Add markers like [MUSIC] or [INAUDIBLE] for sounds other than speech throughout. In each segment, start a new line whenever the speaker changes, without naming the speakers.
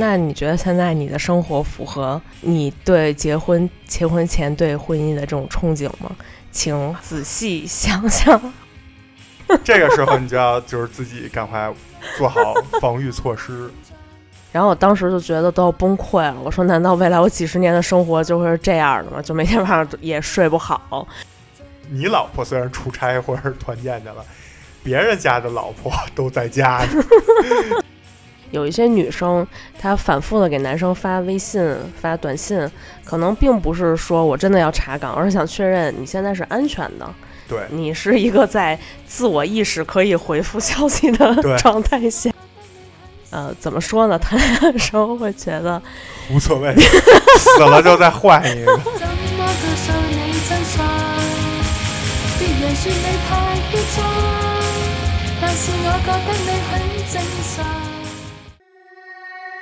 那你觉得现在你的生活符合你对结婚、结婚前对婚姻的这种憧憬吗？请仔细想想。[LAUGHS]
这个时候你就要就是自己赶快做好防御措施。[LAUGHS]
然后我当时就觉得都要崩溃了。我说：“难道未来我几十年的生活就会是这样的吗？就每天晚上也睡不好？”
你老婆虽然出差或者是团建去了，别人家的老婆都在家。[LAUGHS]
有一些女生，她反复的给男生发微信、发短信，可能并不是说我真的要查岗，而是想确认你现在是安全的。
对，
你是一个在自我意识可以回复消息的状态下。呃，怎么说呢？谈恋爱的时候会觉得
无所谓，死了就再换一个。[LAUGHS]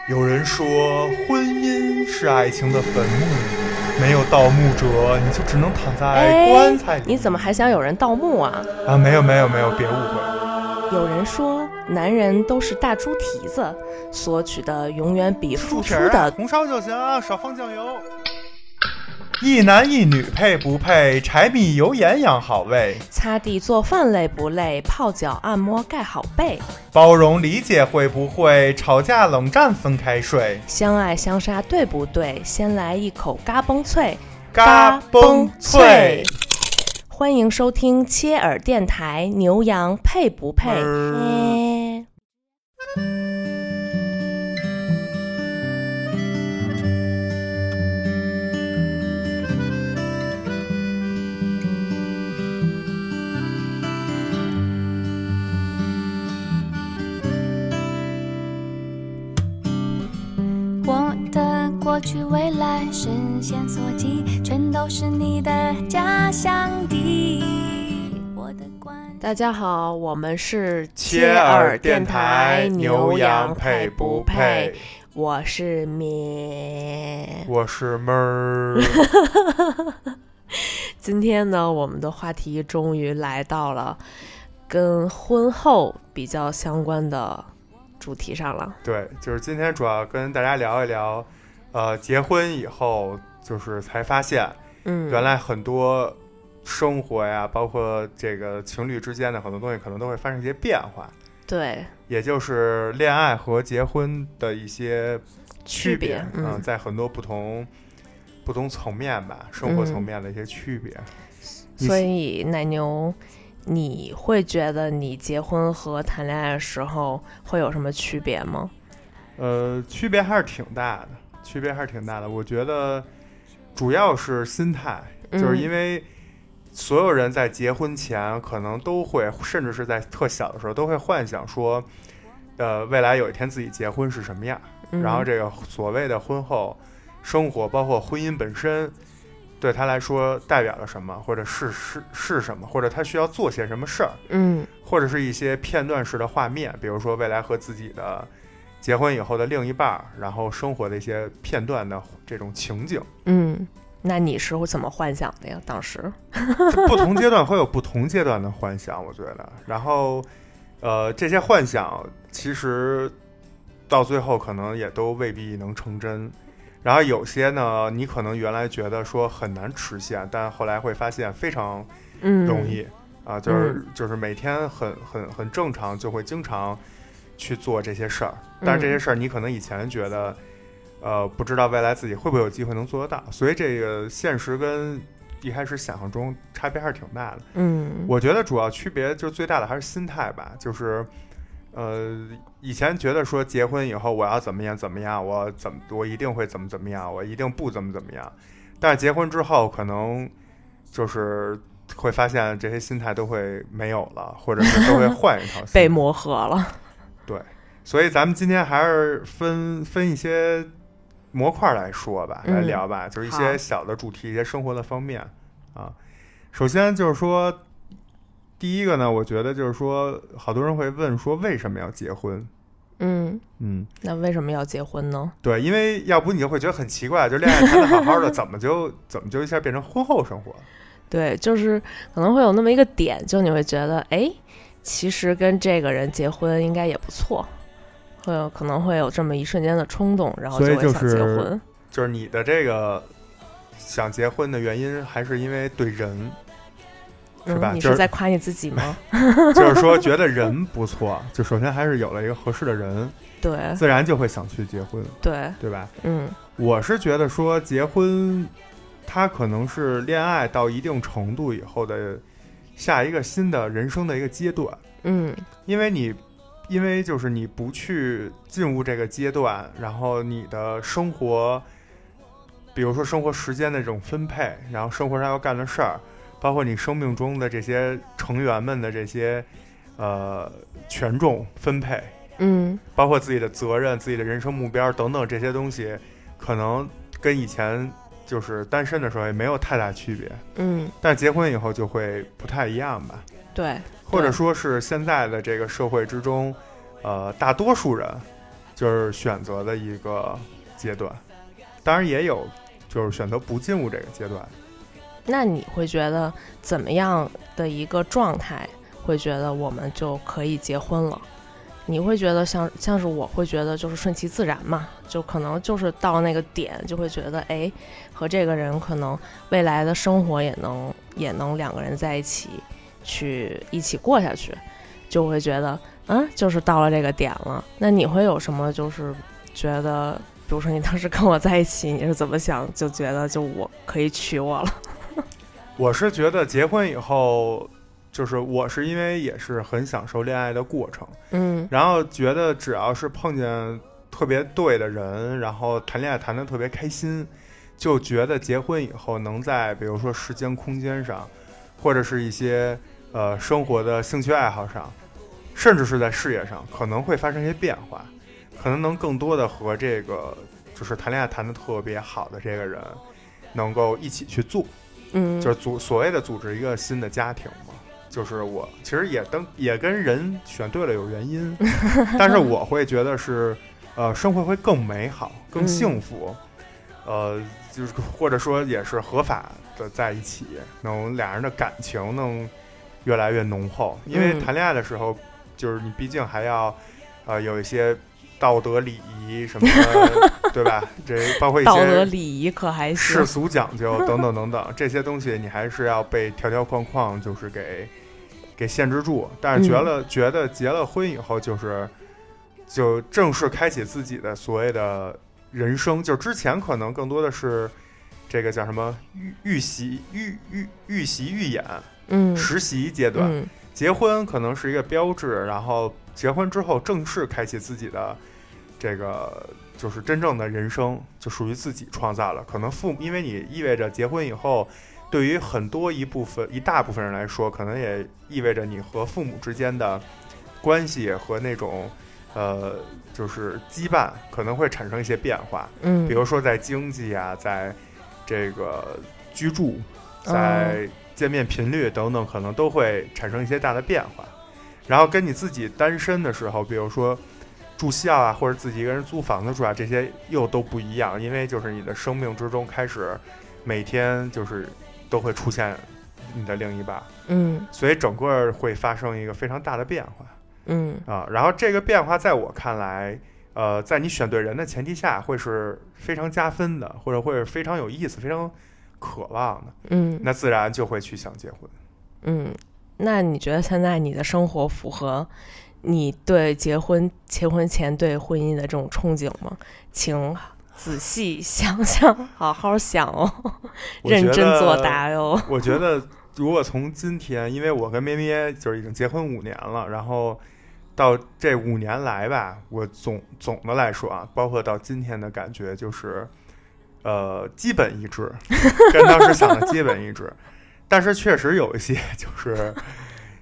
有人说，婚姻是爱情的坟墓，没有盗墓者，你就只能躺在棺材里。
你怎么还想有人盗墓啊？
啊，没有没有没有，别误会。
有人说，男人都是大猪蹄子，索取的永远比付出的
红烧就行，少放酱油。一男一女配不配？柴米油盐养好胃。
擦地做饭累不累？泡脚按摩盖好被。
包容理解会不会？吵架冷战分开睡。
相爱相杀对不对？先来一口嘎嘣脆。
嘎嘣脆。
欢迎收听切耳电台，牛羊配不配？过去未来，视线所及，全都是你的家乡地。大家好，我们是
切耳电台，牛羊配不配？
我是咩，
我是妹儿。
今天呢，我们的话题终于来到了跟婚后比较相关的主题上了。
对，就是今天主要跟大家聊一聊。呃，结婚以后就是才发现，
嗯，
原来很多生活呀，包括这个情侣之间的很多东西，可能都会发生一些变化。
对，
也就是恋爱和结婚的一些区
别，
嗯，在很多不同不同层面吧，生活层面的一些区别。
所以奶牛，你会觉得你结婚和谈恋爱的时候会有什么区别吗？
呃，区别还是挺大的。区别还是挺大的，我觉得主要是心态，就是因为所有人在结婚前可能都会，甚至是在特小的时候都会幻想说，呃，未来有一天自己结婚是什么样，然后这个所谓的婚后生活，包括婚姻本身，对他来说代表了什么，或者是是是什么，或者他需要做些什么事儿，
嗯，
或者是一些片段式的画面，比如说未来和自己的。结婚以后的另一半，然后生活的一些片段的这种情景，
嗯，那你是怎么幻想的呀？当时，[LAUGHS]
不同阶段会有不同阶段的幻想，我觉得。然后，呃，这些幻想其实到最后可能也都未必能成真。然后有些呢，你可能原来觉得说很难实现，但后来会发现非常容易啊，就是就是每天很很很正常，就会经常。去做这些事儿，但是这些事儿你可能以前觉得，呃，不知道未来自己会不会有机会能做得到，所以这个现实跟一开始想象中差别还是挺大的。
嗯，
我觉得主要区别就最大的还是心态吧，就是，呃，以前觉得说结婚以后我要怎么样怎么样，我怎么我一定会怎么怎么样，我一定不怎么怎么样，但是结婚之后可能就是会发现这些心态都会没有了，或者是都会换一套，[LAUGHS]
被磨合了。
对，所以咱们今天还是分分一些模块来说吧，来聊吧，就是一些小的主题，一些生活的方面啊。首先就是说，第一个呢，我觉得就是说，好多人会问说，为什么要结婚？
嗯
嗯，
那为什么要结婚呢？
对，因为要不你就会觉得很奇怪，就恋爱谈的好好的，怎么就怎么就一下变成婚后生活？[LAUGHS]
对，就是可能会有那么一个点，就你会觉得，哎。其实跟这个人结婚应该也不错，会有可能会有这么一瞬间的冲动，然后
所以
会想结
就是
婚。
就是你的这个想结婚的原因，还是因为对人，是吧
嗯，你
是
是在夸你自己吗？[LAUGHS] [LAUGHS]
就是说觉得人不错，就首先还是有了一个合适的人，
对
自然就会想去结婚，
对，
对吧？
嗯
我是觉得说结婚，它可能是恋爱到一定程度以后的下一个新的人生的一个阶段，
嗯
因为你。因为就是你不去进入这个阶段，然后你的生活，比如说生活时间的这种分配，然后生活上要干的事儿，包括你生命中的这些成员们的这些呃权重分配，
嗯
包括自己的责任、自己的人生目标等等这些东西，可能跟以前就是单身的时候也没有太大区别，
嗯，
但结婚以后就会不太一样吧，
对，
或者说是现在的这个社会之中，呃，大多数人就是选择的一个阶段，当然也有就是选择不进入这个阶段。
那你会觉得怎么样的一个状态，会觉得我们就可以结婚了？你会觉得像像是我会觉得就是顺其自然嘛，就可能就是到那个点就会觉得，哎，和这个人可能未来的生活也能也能两个人在一起去一起过下去，就会觉得，嗯，就是到了这个点了。那你会有什么就是觉得，比如说你当时跟我在一起，你是怎么想，就觉得就我可以娶我了？[LAUGHS]
我是觉得结婚以后，就是我是因为也是很享受恋爱的过程，
嗯
然后觉得只要是碰见特别对的人，然后谈恋爱谈得特别开心，就觉得结婚以后能在比如说时间空间上，或者是一些呃生活的兴趣爱好上，甚至是在事业上，可能会发生一些变化，可能能更多的和这个就是谈恋爱谈得特别好的这个人，能够一起去做。
嗯，
就是组所谓的组织一个新的家庭嘛。就是我其实也跟也跟人选对了有原因，[LAUGHS] 但是我会觉得是，呃，生活会更美好、更幸福，呃，就是或者说也是合法的在一起，能俩人的感情能越来越浓厚。因为
嗯
谈恋爱的时候，就是你毕竟还要，呃，有一些道德礼仪什么的，[LAUGHS] 对吧？这包括一些
道德礼仪可还行
世。俗讲究等等等等这些东西，你还是要被条条框框就是给给限制住。但是觉
嗯、
觉得结了婚以后，就是就正式开启自己的所谓的人生。就之前可能更多的是这个叫什么预预习预预预习预演
嗯，
实习阶段，
嗯
结婚可能是一个标志，然后结婚之后正式开启自己的这个就是真正的人生，就属于自己创造了。可能父母，因为你意味着结婚以后，对于很多一部分一大部分人来说，可能也意味着你和父母之间的关系和那种呃就是羁绊可能会产生一些变化。
嗯，
比如说在经济啊，在这个居住，
哦
在见面频率等等，可能都会产生一些大的变化。然后跟你自己单身的时候，比如说住校啊，或者自己一个人租房子住啊，这些又都不一样，因为就是你的生命之中开始每天就是都会出现你的另一半，
嗯
所以整个会发生一个非常大的变化。
嗯
啊，然后这个变化在我看来，呃，在你选对人的前提下，会是非常加分的，或者会是非常有意思、非常渴望的，
嗯
那自然就会去想结婚。
嗯，那你觉得现在你的生活符合你对结婚结婚前对婚姻的这种憧憬吗？请仔细想想，[LAUGHS] 好好想哦，认真作答哟。
我觉得，如果从今天，因为我跟咩咩就是已经结婚五年了，然后到这五年来吧，我总总的来说啊，包括到今天的感觉就是，呃，基本一致，[LAUGHS] 跟当时想的基本一致，但是确实有一些就是，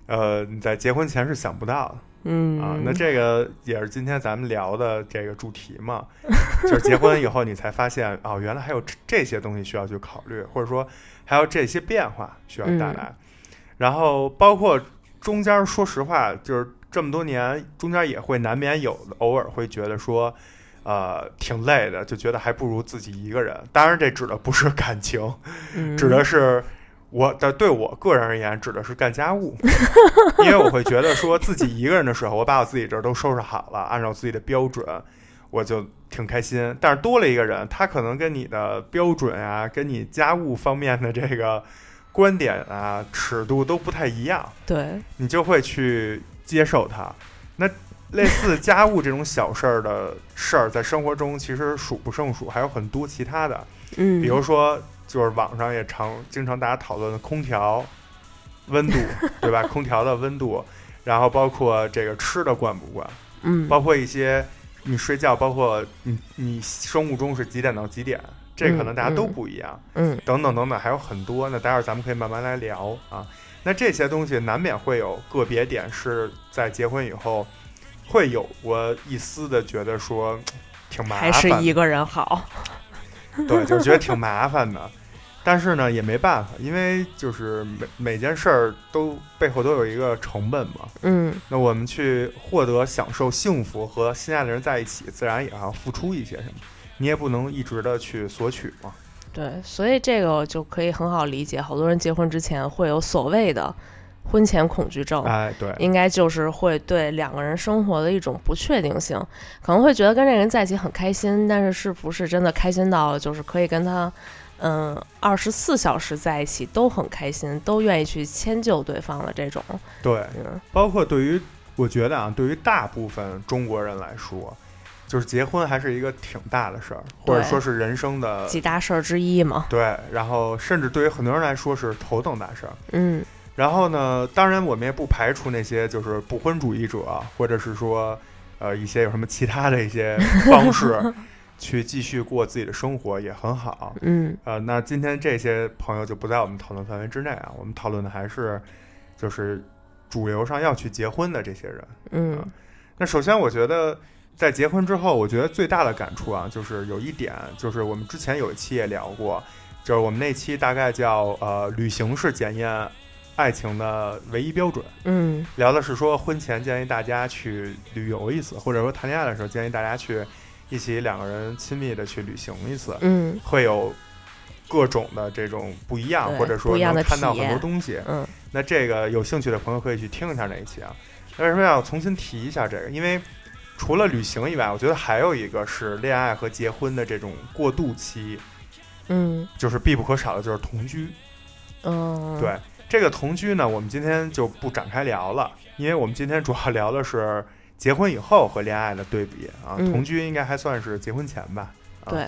呃，你在结婚前是想不到的。
嗯
啊，那这个也是今天咱们聊的这个主题嘛，就是结婚以后你才发现哦，原来还有这这些东西需要去考虑，或者说还有这些变化需要带来，然后包括中间，说实话，就是这么多年中间也会难免有的偶尔会觉得说。呃，挺累的，就觉得还不如自己一个人。当然，这指的不是感情，
嗯
指的是我的对我个人而言指的是干家务，[LAUGHS] 因为我会觉得说自己一个人的时候，我把我自己这儿都收拾好了，按照自己的标准，我就挺开心。但是多了一个人，他可能跟你的标准啊，跟你家务方面的这个观点啊、尺度都不太一样，
对，
你就会去接受他。那类似家务这种小事儿的事儿，在生活中其实数不胜数，还有很多其他的，
嗯，
比如说。就是网上也常经常大家讨论的空调温度，[LAUGHS] 对吧？空调的温度，然后包括这个吃的惯不惯，
嗯，
包括一些你睡觉，包括你你生物钟是几点到几点，这可能大家都不一样，
嗯，
等等等等，还有很多。那待会儿咱们可以慢慢来聊啊。那这些东西难免会有个别点是在结婚以后会有过一丝的觉得说挺麻
烦，还是一个人好。[LAUGHS]
对，就觉得挺麻烦的，但是呢也没办法，因为就是每每件事儿都背后都有一个成本嘛。
嗯，
那我们去获得享受幸福和心爱的人在一起，自然也要付出一些什么，你也不能一直的去索取嘛。
对，所以这个就可以很好理解，好多人结婚之前会有所谓的。婚前恐惧症，
哎，对，
应该就是会对两个人生活的一种不确定性，可能会觉得跟这个人在一起很开心，但是是不是真的开心到就是可以跟他，嗯，二十四小时在一起都很开心，都愿意去迁就对方的这种？
对，包括对于我觉得啊，对于大部分中国人来说，就是结婚还是一个挺大的事儿，或者说是人生的
几大事儿之一嘛。
对，然后甚至对于很多人来说是头等大事儿。
嗯。
然后呢？当然，我们也不排除那些就是不婚主义者，或者是说，呃，一些有什么其他的一些方式，[LAUGHS] 去继续过自己的生活也很好。
嗯，
呃，那今天这些朋友就不在我们讨论范围之内啊。我们讨论的还是就是主流上要去结婚的这些人。
嗯，
那首先我觉得在结婚之后，我觉得最大的感触啊，就是有一点，就是我们之前有一期也聊过，就是我们那期大概叫呃，旅行式检验。爱情的唯一标准，
嗯，
聊的是说婚前建议大家去旅游一次，或者说谈恋爱的时候建议大家去一起两个人亲密的去旅行一次，
嗯，
会有各种的这种不一样，或者说能看到很多东西，
嗯，
那这个有兴趣的朋友可以去听一下那一期啊。为什么要重新提一下这个？因为除了旅行以外，我觉得还有一个是恋爱和结婚的这种过渡期，
嗯，
就是必不可少的就是同居，
嗯，
对。这个同居呢，我们今天就不展开聊了，因为我们今天主要聊的是结婚以后和恋爱的对比啊。同居应该还算是结婚前吧。
对。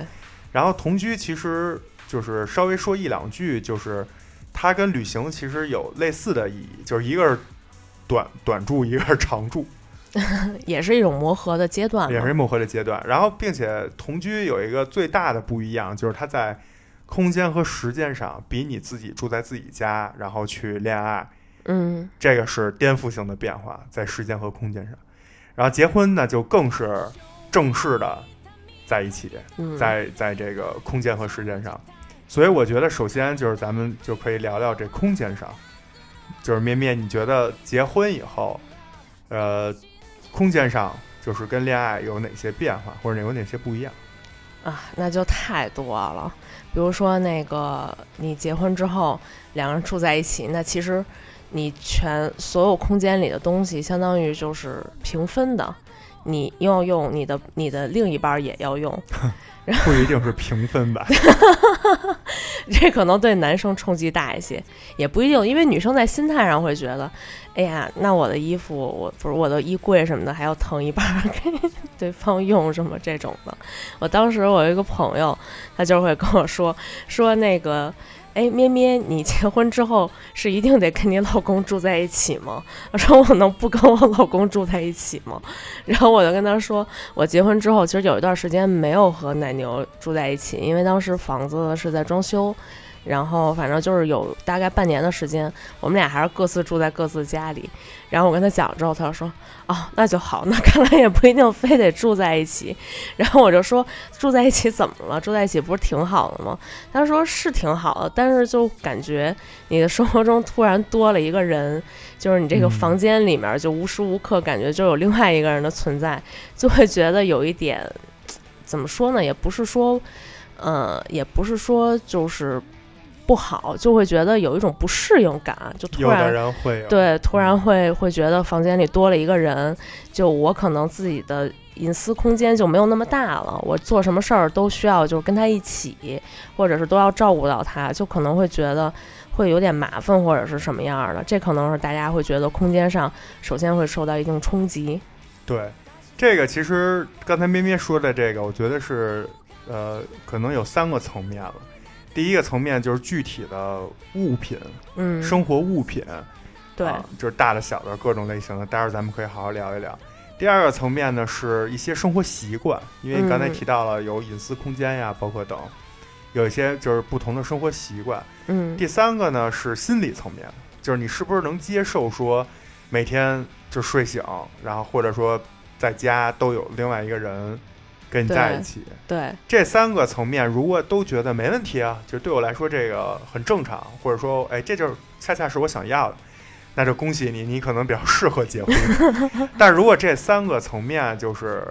然后同居其实就是稍微说一两句，就是它跟旅行其实有类似的意义，就是一个是短短住，一个是长住，[LAUGHS]
也是一种磨合的阶段。
也是磨合的阶段。然后，并且同居有一个最大的不一样，就是它在。空间和时间上比你自己住在自己家，然后去恋爱，
嗯，
这个是颠覆性的变化，在时间和空间上。然后结婚呢，就更是正式的在一起，在在这个空间和时间上。所以我觉得，首先就是咱们就可以聊聊这空间上，就是咩咩，你觉得结婚以后，呃，空间上就是跟恋爱有哪些变化，或者有哪些不一样？
啊，那就太多了。比如说，那个你结婚之后，两个人住在一起，那其实你全所有空间里的东西，相当于就是平分的，你要用，你的你的另一半也要用。[LAUGHS]
不一定是平分吧，[LAUGHS]
这可能对男生冲击大一些，也不一定，因为女生在心态上会觉得，哎呀，那我的衣服，我不是我的衣柜什么的，还要腾一半给对方用什么这种的。我当时我有一个朋友，他就会跟我说说那个。哎，咩咩，你结婚之后是一定得跟你老公住在一起吗？我说我能不跟我老公住在一起吗？然后我就跟他说，我结婚之后其实有一段时间没有和奶牛住在一起，因为当时房子是在装修。然后反正就是有大概半年的时间，我们俩还是各自住在各自家里。然后我跟他讲之后，他就说：“哦，那就好，那看来也不一定非得住在一起。”然后我就说：“住在一起怎么了？住在一起不是挺好的吗？”他说：“是挺好的，但是就感觉你的生活中突然多了一个人，就是你这个房间里面就无时无刻感觉就有另外一个人的存在，就会觉得有一点怎么说呢？也不是说，呃，也不是说就是。”不好，就会觉得有一种不适应感，就突然
人会有，
对，突然会会觉得房间里多了一个人，就我可能自己的隐私空间就没有那么大了，我做什么事儿都需要就跟他一起，或者是都要照顾到他，就可能会觉得会有点麻烦或者是什么样儿的，这可能是大家会觉得空间上首先会受到一定冲击。
对，这个其实刚才咩咩说的这个，我觉得是呃，可能有三个层面了。第一个层面就是具体的物品，
嗯，
生活物品，
对，
啊就是大的小的各种类型的，待会儿咱们可以好好聊一聊。第二个层面呢，是一些生活习惯，因为刚才
嗯
提到了有隐私空间呀，包括等，有一些就是不同的生活习惯。
嗯，
第三个呢是心理层面，就是你是不是能接受说每天就睡醒，然后或者说在家都有另外一个人跟你在一起。
对，
这三个层面如果都觉得没问题啊，就对我来说这个很正常，或者说哎这就是恰恰是我想要的，那就恭喜你，你可能比较适合结婚。[LAUGHS] 但如果这三个层面就是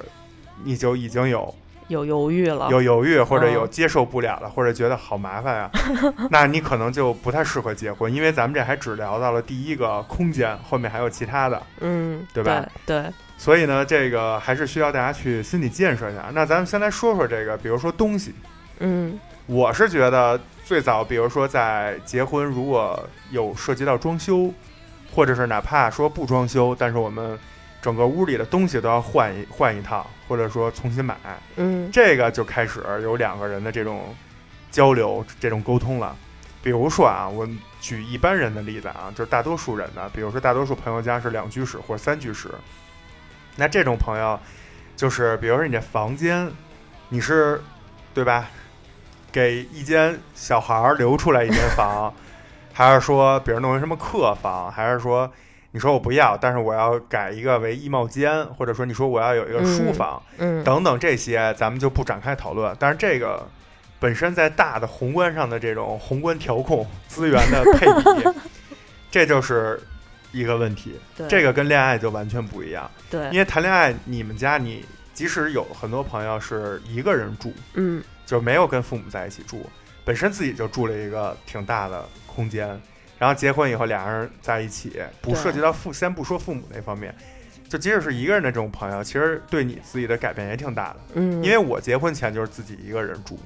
你就已经有
有犹豫了，
有犹豫，或者有
嗯
接受不了了，或者觉得好麻烦呀、[LAUGHS] 那你可能就不太适合结婚，因为咱们这还只聊到了第一个空间，后面还有其他的，
嗯，
对吧
对？对，
所以呢，这个还是需要大家去心理建设一下。那咱们先来说说这个，比如说东西，
嗯。
我是觉得最早，比如说在结婚，如果有涉及到装修，或者是哪怕说不装修，但是我们整个屋里的东西都要换一换一套，或者说重新买，
嗯。
这个就开始有两个人的这种交流、这种沟通了。比如说啊，我举一般人的例子啊，就是大多数人的，比如说大多数朋友家是两居室或者三居室，那这种朋友就是，比如说你这房间，你是对吧？给一间小孩儿留出来一间房，还是说，比如弄成什么客房，还是说你说我不要，但是我要改一个为衣帽间，或者说你说我要有一个书
嗯
房。
嗯，
等等这些，咱们就不展开讨论。但是这个本身在大的宏观上的这种宏观调控资源的配比，[LAUGHS] 这就是一个问题。
对
这个跟恋爱就完全不一样，
对
因，为谈恋爱，你们家你即使有很多朋友是一个人住，
嗯
就没有跟父母在一起住，本身自己就住了一个挺大的空间，然后结婚以后俩人在一起，不涉及到父，先不说父母那方面。就即使是一个人的这种朋友，其实对你自己的改变也挺大的。
嗯，
因为我结婚前就是自己一个人住，
啊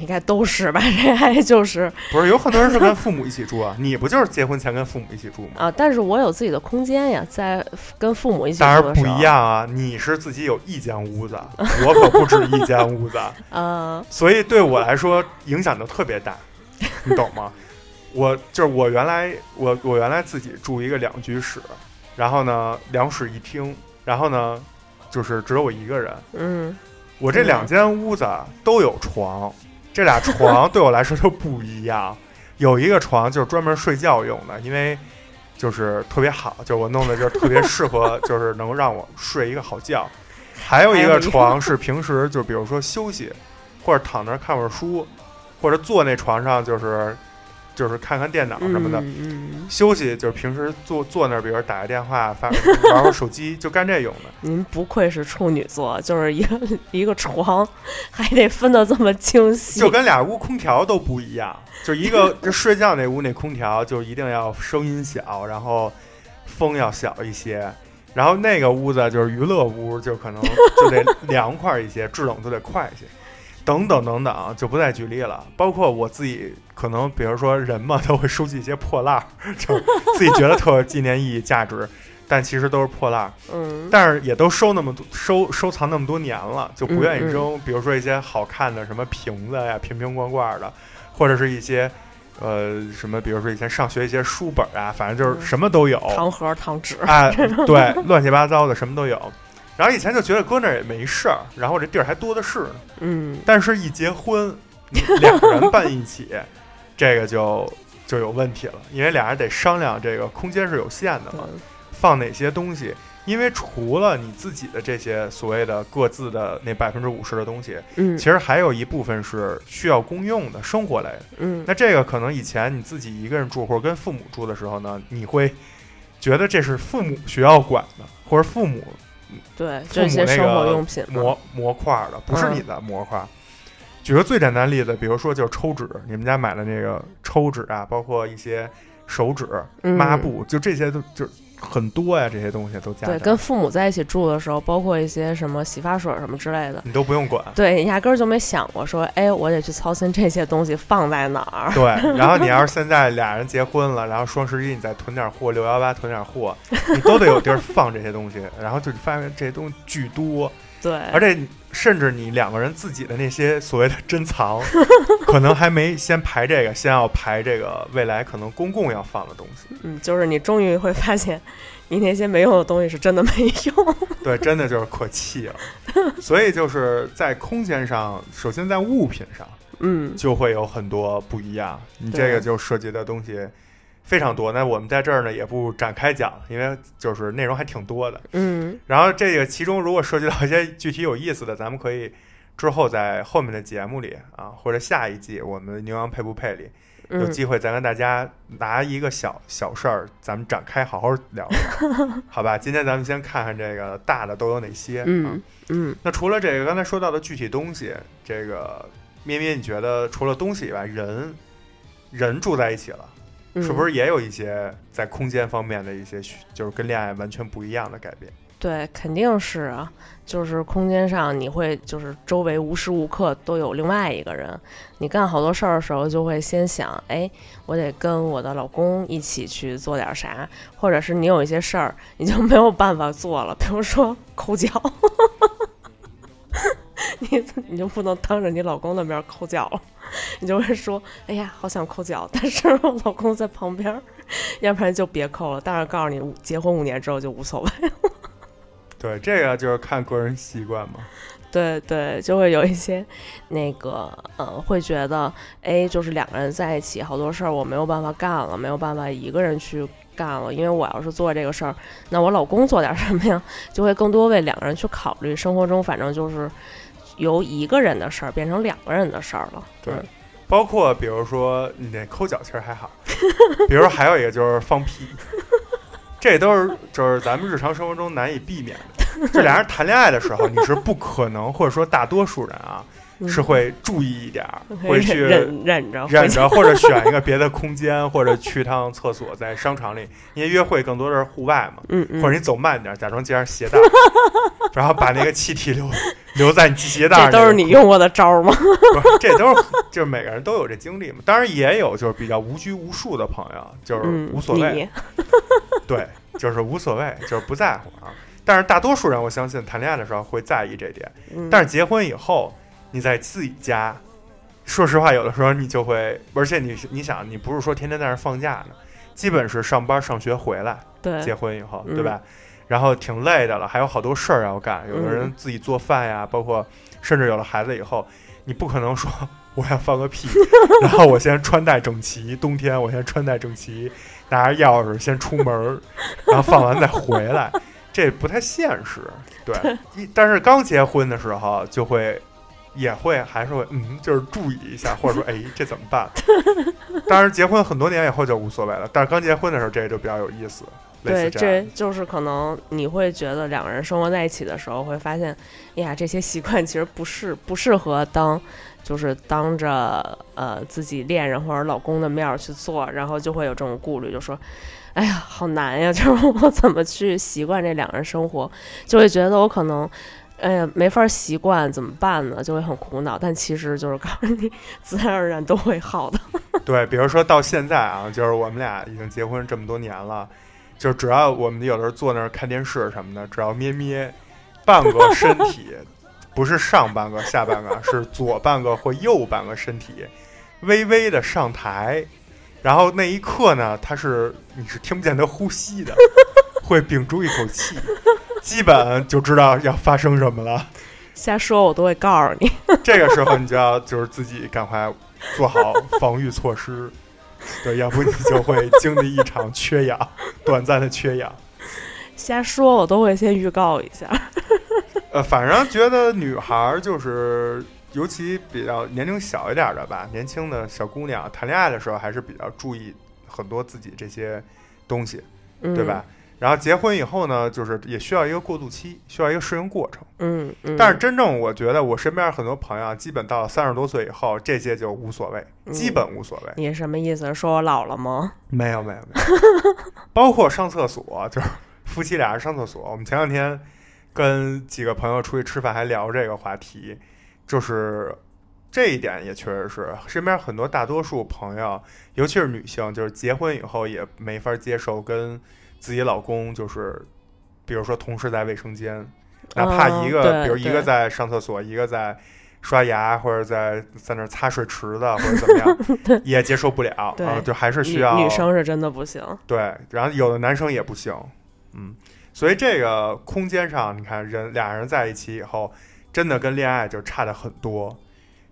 应该都是吧，[LAUGHS] 这还就是
不是有很多人是跟父母一起住啊？你不就是结婚前跟父母一起住吗？
啊，但是我有自己的空间呀，在跟父母一起
当然
住的时候
不一，样啊！你是自己有一间屋子，我可不止一间屋子，[LAUGHS]
啊，
所以对我来说影响就特别大，你懂吗？我就是我原来我我原来自己住一个两居室，然后呢两室一厅，然后呢就是只有我一个人，
嗯
我这两间屋子都有床，这俩床对我来说就不一样。有一个床就是专门睡觉用的，因为就是特别好，就我弄的就是特别适合，[LAUGHS] 就是能让我睡一个好觉。还有一个床是平时就比如说休息，或者躺那儿看会儿书，或者坐那床上就是就是看看电脑什么的。休息就是平时坐坐那儿，比如打个电话、发玩会儿手机，就干这用的。[LAUGHS]
您不愧是处女座，就是一个 [LAUGHS] 一个床，还得分得这么清晰，
就跟俩屋空调都不一样，就一个 [LAUGHS] 就睡觉那屋那空调就一定要声音小，然后风要小一些，然后那个屋子就是娱乐屋，就可能就得凉快一些，制冷就得快一些，等等等等，就不再举例了。包括我自己，可能比如说人嘛，都会收集一些破烂儿，就自己觉得特有纪念意义、价值，但其实都是破烂儿。
嗯
但是也都收那么多收收藏那么多年了，就不愿意
嗯嗯
扔。比如说一些好看的什么瓶子呀、瓶瓶罐罐的，或者是一些呃什么，比如说以前上学一些书本啊，反正就是什么都有。
糖盒、糖纸，
啊，对，乱七八糟的什么都有。然后以前就觉得搁那儿也没事儿，然后这地儿还多的是呢。
嗯
但是，一结婚，两个人办一起，[LAUGHS] 这个就就有问题了，因为俩人得商量，这个空间是有限的嘛。放哪些东西。因为除了你自己的这些所谓的各自的那百分之五十的东西，
嗯
其实还有一部分是需要公用的生活类的。
嗯
那这个可能以前你自己一个人住或者跟父母住的时候呢，你会觉得这是父母需要管的，或者父母
对
父
这些生活用品
模模块儿的，不是
嗯
你的模块儿。举个最简单的例子，比如说就是抽纸，你们家买的那个抽纸啊，包括一些手纸、
嗯
抹布，就这些都就很多呀，这些东西都加
对，跟父母在一起住的时候，包括一些什么洗发水什么之类的，
你都不用管。
对，你压根儿就没想过说，哎，我得去操心这些东西放在哪儿。
对，然后你要是 [LAUGHS] 现在俩人结婚了，然后双十一你再囤点货，六幺八囤点货，[LAUGHS] 你都得有地儿放这些东西，然后就发现这些东西巨多，
对，
而且你甚至你两个人自己的那些所谓的珍藏，[LAUGHS] 可能还没先排这个，先要排这个未来可能公共要放的东西。
嗯，就是你终于会发现，你那些没用的东西是真的没用。
对，真的就是可气了。所以就是在空间上，首先在物品上
嗯，
就会有很多不一样，你这个就涉及的东西非常多。那我们在这儿呢也不展开讲，因为就是内容还挺多的。
嗯，
然后这个其中如果涉及到一些具体有意思的，咱们可以之后在后面的节目里啊，或者下一季我们牛羊配不配里有
嗯，
机会再跟大家拿一个小小事儿，咱们展开好好聊聊，[LAUGHS] 好吧？今天咱们先看看这个大的都有哪些。啊
嗯，嗯，
那除了这个刚才说到的具体东西，这个咩咩，你觉得除了东西以外，人人住在一起了，
嗯
是不是也有一些在空间方面的一些需，就是跟恋爱完全不一样的改变？
对，肯定是啊，就是空间上你会就是周围无时无刻都有另外一个人，你干好多事儿的时候就会先想，哎，我得跟我的老公一起去做点啥，或者是你有一些事儿你就没有办法做了，比如说抠脚。[LAUGHS] 你你就不能当着你老公的面抠脚了，你就会说：“哎呀，好想抠脚，但是我老公在旁边儿，要不然就别抠了。”但是告诉你，结婚五年之后就无所谓了。[LAUGHS]
对，这个就是看个人习惯嘛。
对对，就会有一些那个呃，会觉得哎，就是两个人在一起，好多事儿我没有办法干了，没有办法一个人去干了，因为我要是做这个事儿，那我老公做点什么呀？[LAUGHS] 就会更多为两个人去考虑。生活中反正就是由一个人的事儿变成两个人的事儿了。
对
嗯
包括比如说你那抠脚其实还好，比如说还有一个就是放屁，[LAUGHS] 这都是就是咱们日常生活中难以避免的。这俩人谈恋爱的时候，你是不可能，或者说大多数人啊，
嗯
是会注意一点儿，
可以
会去
忍忍着
忍着，或者选一个别的空间，或者去趟厕所，在商场里，因为约会更多的是户外嘛，
嗯嗯，
或者你走慢点儿，假装系上鞋带儿，然后把那个气体留留在你系鞋带
这都是你用过的招儿吗？[LAUGHS]
不是，这都是就是每个人都有这经历嘛。当然也有就是比较无拘无束的朋友，就是
嗯，
无所谓，对，就是无所谓，就是不在乎啊。但是大多数人，我相信谈恋爱的时候会在意这点。
嗯
但是结婚以后，你在自己家，说实话，有的时候你就会，而且你你想，你不是说天天在那儿放假呢，基本是上班上学回来，
对
结婚以后，
嗯
对吧？然后挺累的了，还有好多事儿要干。有的人
嗯
自己做饭呀，包括甚至有了孩子以后，你不可能说我要放个屁，[LAUGHS] 然后我先穿戴整齐，冬天我先穿戴整齐，拿着钥匙先出门儿，然后放完再回来，这不太现实。对，一但是刚结婚的时候就会。也会还是会嗯，就是注意一下，或者说哎，这怎么办？[LAUGHS] 当然，结婚很多年以后就无所谓了，但是刚结婚的时候，这个就比较有意思。[LAUGHS]
对，
这
就是可能你会觉得两个人生活在一起的时候，会发现，哎呀，这些习惯其实不适不适合当，就是当着呃自己恋人或者老公的面儿去做，然后就会有这种顾虑，就说，哎呀，好难呀，[LAUGHS] 就是我怎么去习惯这两个人生活，就会觉得我可能。哎呀，没法习惯，怎么办呢？就会很苦恼。但其实就是告诉你，[LAUGHS] 自然而然都会好的。[LAUGHS]
对，比如说到现在啊，就是我们俩已经结婚这么多年了，就是只要我们有的时候坐那儿看电视什么的，只要咩咩半个身体，不是上半个下半个，是左半个或右半个身体微微的上抬，然后那一刻呢，他是你是听不见他呼吸的，会屏住一口气，基本就知道要发生什么了。
瞎说，我都会告诉你。[LAUGHS]
这个时候你就要就是自己赶快做好防御措施，对，要不你就会经历一场缺氧，[LAUGHS] 短暂的缺氧。
瞎说，我都会先预告一下。[LAUGHS]
呃，反正觉得女孩儿就是，尤其比较年龄小一点儿的吧，年轻的小姑娘谈恋爱的时候还是比较注意很多自己这些东西，
嗯、
对吧？？然后结婚以后呢，就是也需要一个过渡期，需要一个适应过程。
嗯嗯，
但是真正我觉得我身边很多朋友，基本到了三十多岁以后，这些就无所谓，基本无所谓。
你什么意思？说我老了吗？
没有没有没有，包括上厕所，就是夫妻俩人上厕所。我们前两天跟几个朋友出去吃饭，还聊这个话题，就是这一点也确实是身边很多大多数朋友，尤其是女性，就是结婚以后也没法接受跟自己老公就是，比如说同时在卫生间，哪怕一个，
对
比如一个在上厕所，一个在。刷牙或者在在那儿擦水池子或者怎么样，[LAUGHS] 也接受不了，
对
啊，就还是需要
女生是真的不行。
对，然后有的男生也不行，嗯，所以这个空间上，你看人俩人在一起以后，真的跟恋爱就差的很多，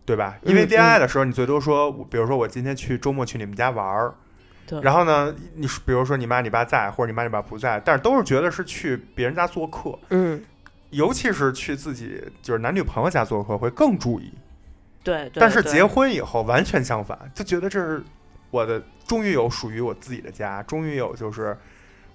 对吧？因为
嗯
恋爱的时候，你最多说，比如说我今天去周末去你们家玩儿，
对
然后呢，你比如说你妈你爸在，或者你妈你爸不在，但是都是觉得是去别人家做客，
嗯，
尤其是去自己就是男女朋友家做客会更注意，
对对。
但是结婚以后完全相反，就觉得这是我的，终于有属于我自己的家，终于有就是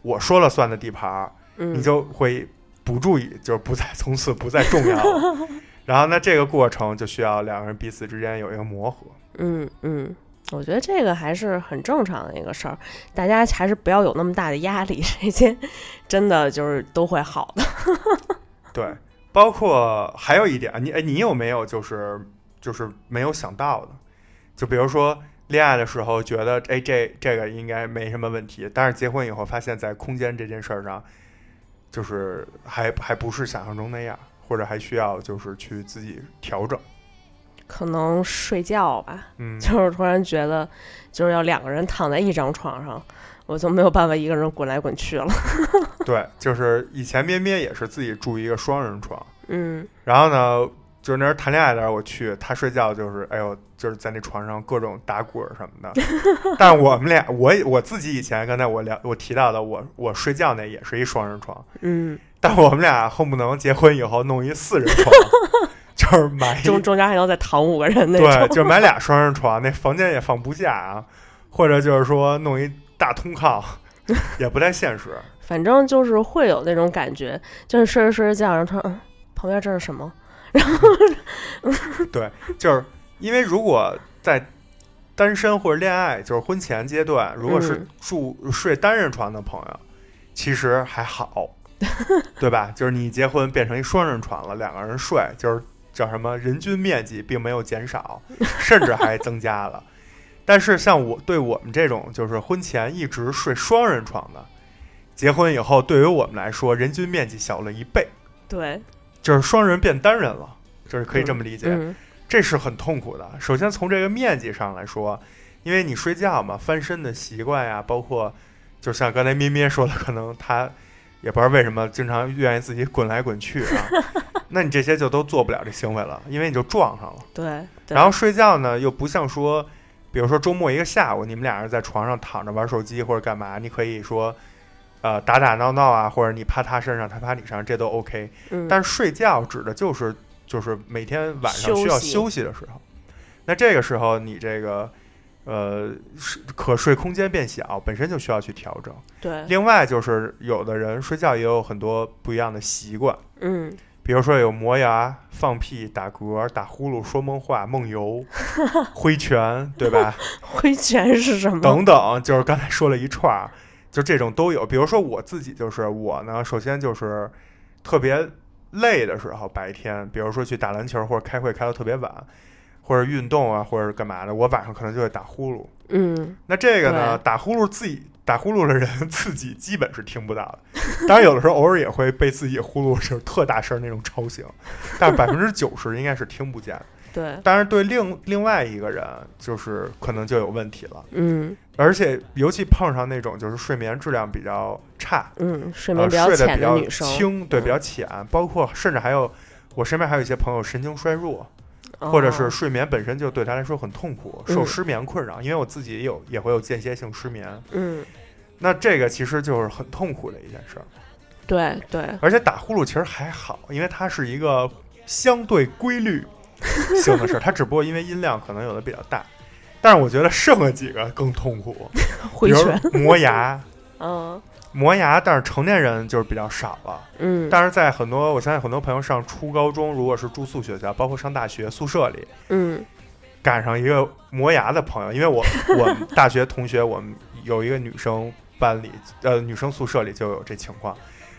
我说了算的地盘儿，
嗯
你就会不注意，就是不再从此不再重要了。[LAUGHS] 然后呢，这个过程就需要两个人彼此之间有一个磨合。
嗯嗯，我觉得这个还是很正常的一个事儿，大家还是不要有那么大的压力，[LAUGHS] 这些真的就是都会好的。[LAUGHS]
对，包括还有一点，你哎，你有没有就是就是没有想到的？就比如说恋爱的时候觉得哎这这个应该没什么问题，但是结婚以后发现，在空间这件事儿上，就是还还不是想象中那样，或者还需要就是去自己调整。
可能睡觉吧，
嗯，
就是突然觉得，就是要两个人躺在一张床上，我就没有办法一个人滚来滚去了。[LAUGHS]
对，就是以前咩咩也是自己住一个双人床，
嗯。
然后呢，就是那时候谈恋爱的时候我去，他睡觉就是哎呦，就是在那床上各种打滚儿什么的。[LAUGHS] 但我们俩，我我自己以前刚才我聊我提到的，我我睡觉那也是一双人床，
嗯，
但我们俩恨不能结婚以后弄一四人床，就是买
中中间还能再躺五个人那种
对，
种。
就买俩双人床，[LAUGHS] 那房间也放不下啊，或者就是说弄一大通炕，[LAUGHS] 也不太现实。
反正就是会有那种感觉，就是睡着睡着觉，然后突然，嗯，旁边这是什么？[LAUGHS]
然后对，就是因为如果在单身或者恋爱，就是婚前阶段，如果是
嗯
住睡单人床的朋友，其实还好，对吧？就是你结婚变成一双人床了，两个人睡，就是叫什么人均面积并没有减少，[LAUGHS] 甚至还增加了。但是像我对我们这种就是婚前一直睡双人床的，结婚以后对于我们来说，人均面积小了一倍，
对，
就是双人变单人了，就是可以这么理解。
嗯
这是很痛苦的。首先从这个面积上来说，因为你睡觉嘛，翻身的习惯呀，包括就像刚才咩咩说的，可能他也不知道为什么经常愿意自己滚来滚去啊，[LAUGHS] 那你这些就都做不了这行为了，因为你就撞上了。
对，对
然后睡觉呢，又不像说，比如说周末一个下午，你们俩人在床上躺着玩手机或者干嘛，你可以说。呃，打打闹闹啊，或者你趴他身上，他趴你身上，这都 OK。
嗯，
但是睡觉指的就是就是每天晚上需要
休息
的时候，那这个时候你这个呃是可睡空间变小，本身就需要去调整。
对，
另外就是有的人睡觉也有很多不一样的习惯，
嗯，
比如说有磨牙、放屁、打嗝、打呼噜、说梦话、梦游、[LAUGHS] 挥拳，对吧？[LAUGHS]
挥拳是什么？
等等，就是刚才说了一串儿，就这种都有。比如说我自己，就是我呢，首先就是特别累的时候，白天，比如说去打篮球或者开会开到特别晚，或者运动啊，或者干嘛的，我晚上可能就会打呼噜。
嗯，
那这个呢，打呼噜自己打呼噜的人 [LAUGHS] 自己基本是听不到的，当然有的时候偶尔也会被自己呼噜就是特大声那种吵醒，但百分之九十应该是听不见的。[LAUGHS]
对，
但是，对另另外一个人，就是可能就有问题了。
嗯
而且尤其碰上那种就是睡眠质量比较差，
嗯，睡
呃
眠比较
睡得比较
浅的女生，
轻，对，
嗯
比较浅，包括甚至还有我身边还有一些朋友神经衰弱，或者是
哦
睡眠本身就对他来说很痛苦，受
嗯
失眠困扰。因为我自己也有也会有间歇性失眠，
嗯，
那这个其实就是很痛苦的一件事儿。
对对，
而且打呼噜其实还好，因为它是一个相对规律性的事儿，它只不过因为音量可能有的比较大。但是我觉得剩了几个更痛苦，[LAUGHS] 比如，磨牙，
嗯
磨牙，但是成年人就是比较少了。
嗯
但是在很多，我相信很多朋友上初高中，如果是住宿学校，包括上大学宿舍里，
嗯
赶上一个磨牙的朋友，因为我 [LAUGHS] 我大学同学，我们有一个女生班里，呃，女生宿舍里就有这情况，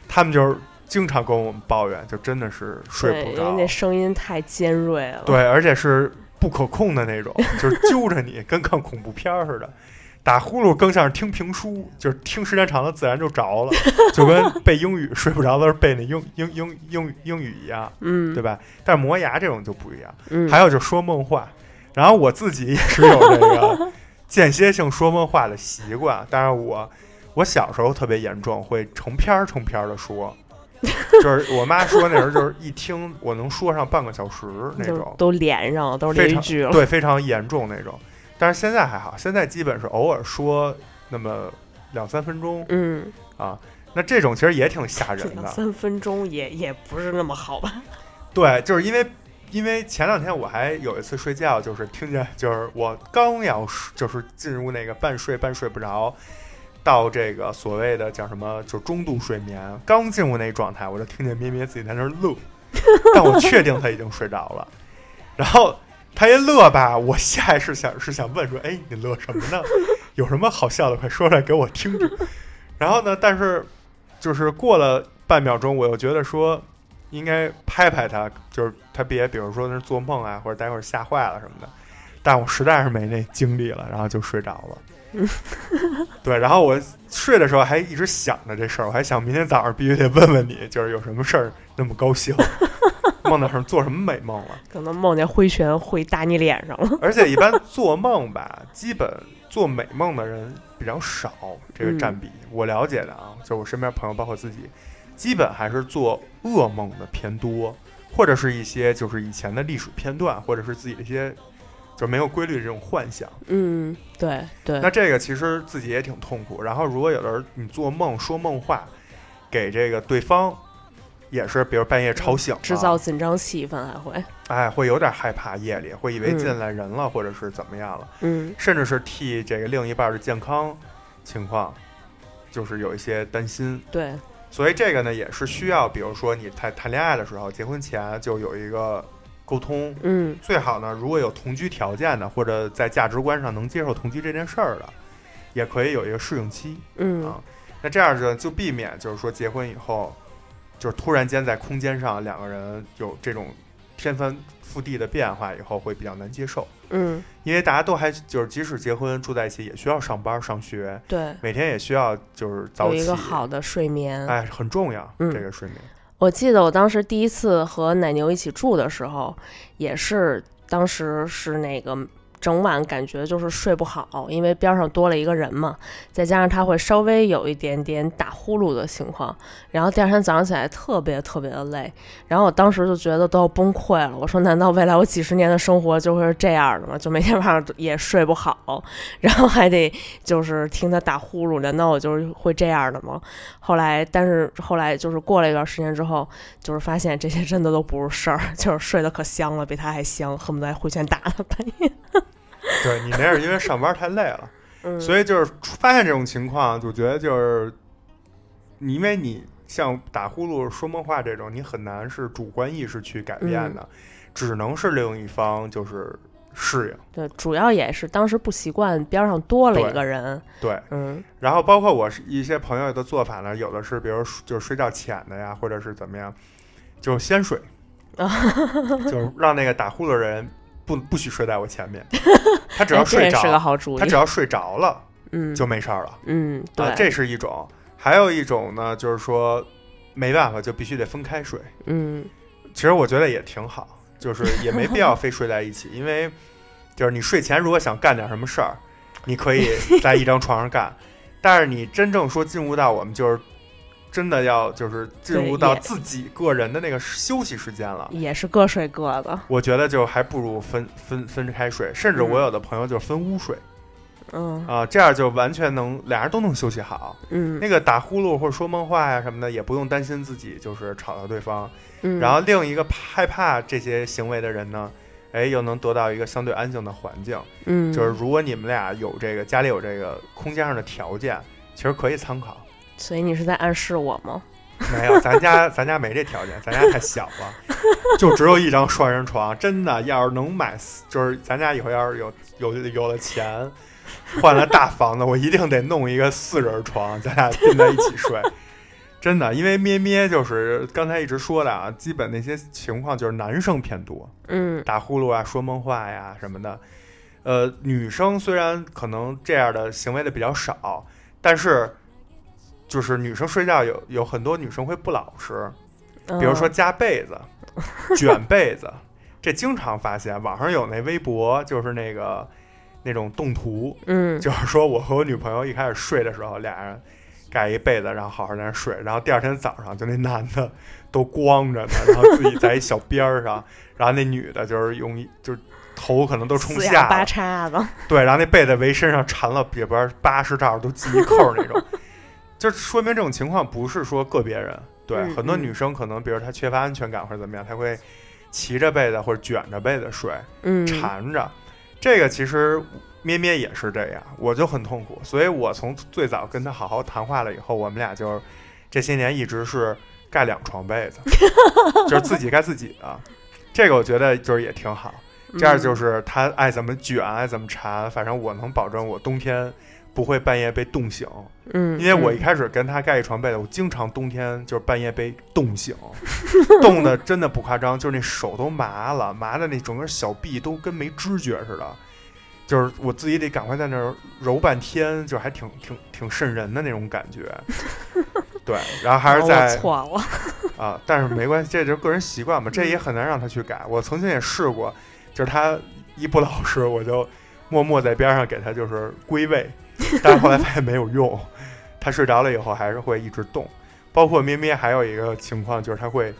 他们就是经常跟我们抱怨，就真的是睡，不着
因为那，声音太尖锐了。
对，而且是不可控的那种，就是揪着你，跟看恐怖片儿似的。打呼噜更像是听评书，就是听时间长了自然就着了，就跟背英语睡不着的时候背那英英英英英语一样，
嗯，
对吧？但是磨牙这种就不一样。
嗯，
还有就是说梦话，然后我自己也是有这个间歇性说梦话的习惯，但是我我小时候特别严重，会成篇儿成篇的说，就是我妈说那时候就是一听我能说上半个小时那种，
都连上了，都是连句了。
对非常严重那种。但是现在还好，现在基本是偶尔说那么两三分钟
嗯，
啊，那这种其实也挺吓人的。
两三分钟也也不是那么好吧？[LAUGHS]
对，就是因为因为前两天我还有一次睡觉，就是听见就是我刚要睡就是进入那个半睡半睡不着，到这个所谓的叫什么就中度睡眠，刚进入那状态，我就听见咩咩自己在那儿乐，但我确定他已经睡着了，[LAUGHS] 然后。他一乐吧，我下意识想是想问说，哎，你乐什么呢？有什么好笑的，快说出来给我听听。然后呢，但是就是过了半秒钟，我又觉得说，应该拍拍他，就是他别，比如说那是做梦啊，或者待会儿吓坏了什么的。但我实在是没那精力了，然后就睡着了。[LAUGHS] 对，然后我睡的时候还一直想着这事儿，我还想明天早上必须得问问你，就是有什么事儿那么高兴，[LAUGHS] 梦到什么做什么美梦了。
可能梦见挥拳会打你脸上了。[LAUGHS]
而且一般做梦吧，基本做美梦的人比较少，这个占比、我了解的啊，就我身边朋友，包括自己，基本还是做噩梦的偏多，或者是一些就是以前的历史片段，或者是自己的一些就没有规律的这种幻想。
嗯，对对
那，这个其实自己也挺痛苦。然后如果有的人你做梦说梦话，给这个对方。也是，比如半夜吵醒了，
制造紧张气氛还会。
哎，会有点害怕，夜里会以为
嗯
进来人了，或者是怎么样了。
嗯
甚至是替这个另一半的健康情况，就是有一些担心。
对，
所以这个呢，也是需要，比如说你谈谈恋爱的时候，结婚前就有一个沟通。
嗯
最好呢，如果有同居条件的，或者在价值观上能接受同居这件事儿的，也可以有一个适应期
嗯
啊。那这样子，就避免就是说结婚以后，就是突然间在空间上两个人有这种天翻覆地的变化以后，会比较难接受。
嗯，
因为大家都还就是，即使结婚住在一起，也需要上班上学，
对，
每天也需要就是早起，
有一个好的睡眠。
哎，很重要。
嗯
这个睡眠，
我记得我当时第一次和奶牛一起住的时候，也是当时是那个整晚感觉就是睡不好，因为边上多了一个人嘛，再加上他会稍微有一点点打呼噜的情况，然后第二天早上起来特别特别的累，然后我当时就觉得都要崩溃了。我说，难道未来我几十年的生活就会是这样的吗？就每天晚上也睡不好，然后还得就是听他打呼噜，难道我就是会这样的吗？后来，但是后来就是过了一段时间之后，就是发现这些真的都不是事儿，[LAUGHS] 就是睡得可香了，比他还香，恨不得还挥拳打他半夜。[LAUGHS]
对你那是因为上班太累了，
嗯，
所以就是发现这种情况，就觉得就是你因为你像打呼噜、说梦话这种，你很难是主观意识去改变的，只能是另一方就是适应。
对，主要也是当时不习惯边上多了一个人。
对，
嗯。
然后包括我是一些朋友的做法呢，有的是比如就是睡觉浅的呀，或者是怎么样，就先睡，[LAUGHS] 就是让那个打呼噜的人不不许睡在我前面，[LAUGHS] 他只要睡
也是个
着，
好主意。
他只要睡着了
嗯
就没事儿了。
嗯对、
啊，这是一种。还有一种呢，就是说没办法，就必须得分开睡。
嗯
其实我觉得也挺好，就是也没必要非睡在一起，因为就是你睡前如果想干点什么事儿，你可以在一张床上干，[LAUGHS] 但是你真正说进入到我们就是真的要就是进入到自己个人的那个休息时间了。
也是各睡各的。
我觉得就还不如分分分开睡，甚至我
嗯
有的朋友就分屋睡
嗯
啊、这样就完全能俩人都能休息好。
嗯
那个打呼噜或者说梦话呀什么的，也不用担心自己就是吵到对方。
嗯，
然后另一个害怕这些行为的人呢，哎，又能得到一个相对安静的环境。
嗯
就是如果你们俩有这个家里有这个空间上的条件，其实可以参考。
所以你是在暗示我吗？[LAUGHS]
没有，咱家咱家没这条件，咱家太小了，就只有一张双人床。真的，要是能买，就是咱家以后要是有有有了钱，换了大房子，我一定得弄一个四人床，咱俩并在一起睡。真的，因为咩咩就是刚才一直说的啊，基本那些情况就是男生偏多，
嗯
打呼噜啊、说梦话呀什么的。呃，女生虽然可能这样的行为的比较少，但是就是女生睡觉有有很多女生会不老实，比如说
嗯
加被子、[LAUGHS] 卷被子，这经常发现。网上有那微博，就是那个那种动图，
嗯，
就是说我和我女朋友一开始睡的时候，俩人盖一被子，然后好好在那睡，然后第二天早上就那男的都光着呢，然后自己在一小边儿上，[LAUGHS] 然后那女的就是用一就是头可能都冲下了，
叉的，
对，然后那被子围身上缠了也不知道八十罩都系一扣那种，就说明这种情况不是说个别人，对，很多女生可能比如她缺乏安全感或者怎么样，她会骑着被子或者卷着被子睡，
嗯，
缠着。这个其实咩咩也是这样，我就很痛苦，所以我从最早跟她好好谈话了以后，我们俩就这些年一直是盖两床被子，[LAUGHS] 就是自己盖自己的。这个我觉得就是也挺好，这样就是她爱怎么卷爱怎么缠，反正我能保证我冬天不会半夜被冻醒，
嗯，
因为我一
嗯
开始跟他盖一床被子，我经常冬天就是半夜被冻醒，[LAUGHS] 冻的真的不夸张，就是那手都麻了，麻的那整个小臂都跟没知觉似的，就是我自己得赶快在那儿揉半天，就还挺挺挺瘆人的那种感觉。[LAUGHS] 对，然后还是
哦
在
错了，[LAUGHS]
啊，但是没关系，这就是个人习惯嘛，这也很难让他去改。我曾经也试过，就是他一不老实，我就默默在边上给他就是归位，[LAUGHS] 但是后来发现没有用，他睡着了以后还是会一直动。包括咩咩还有一个情况就是他会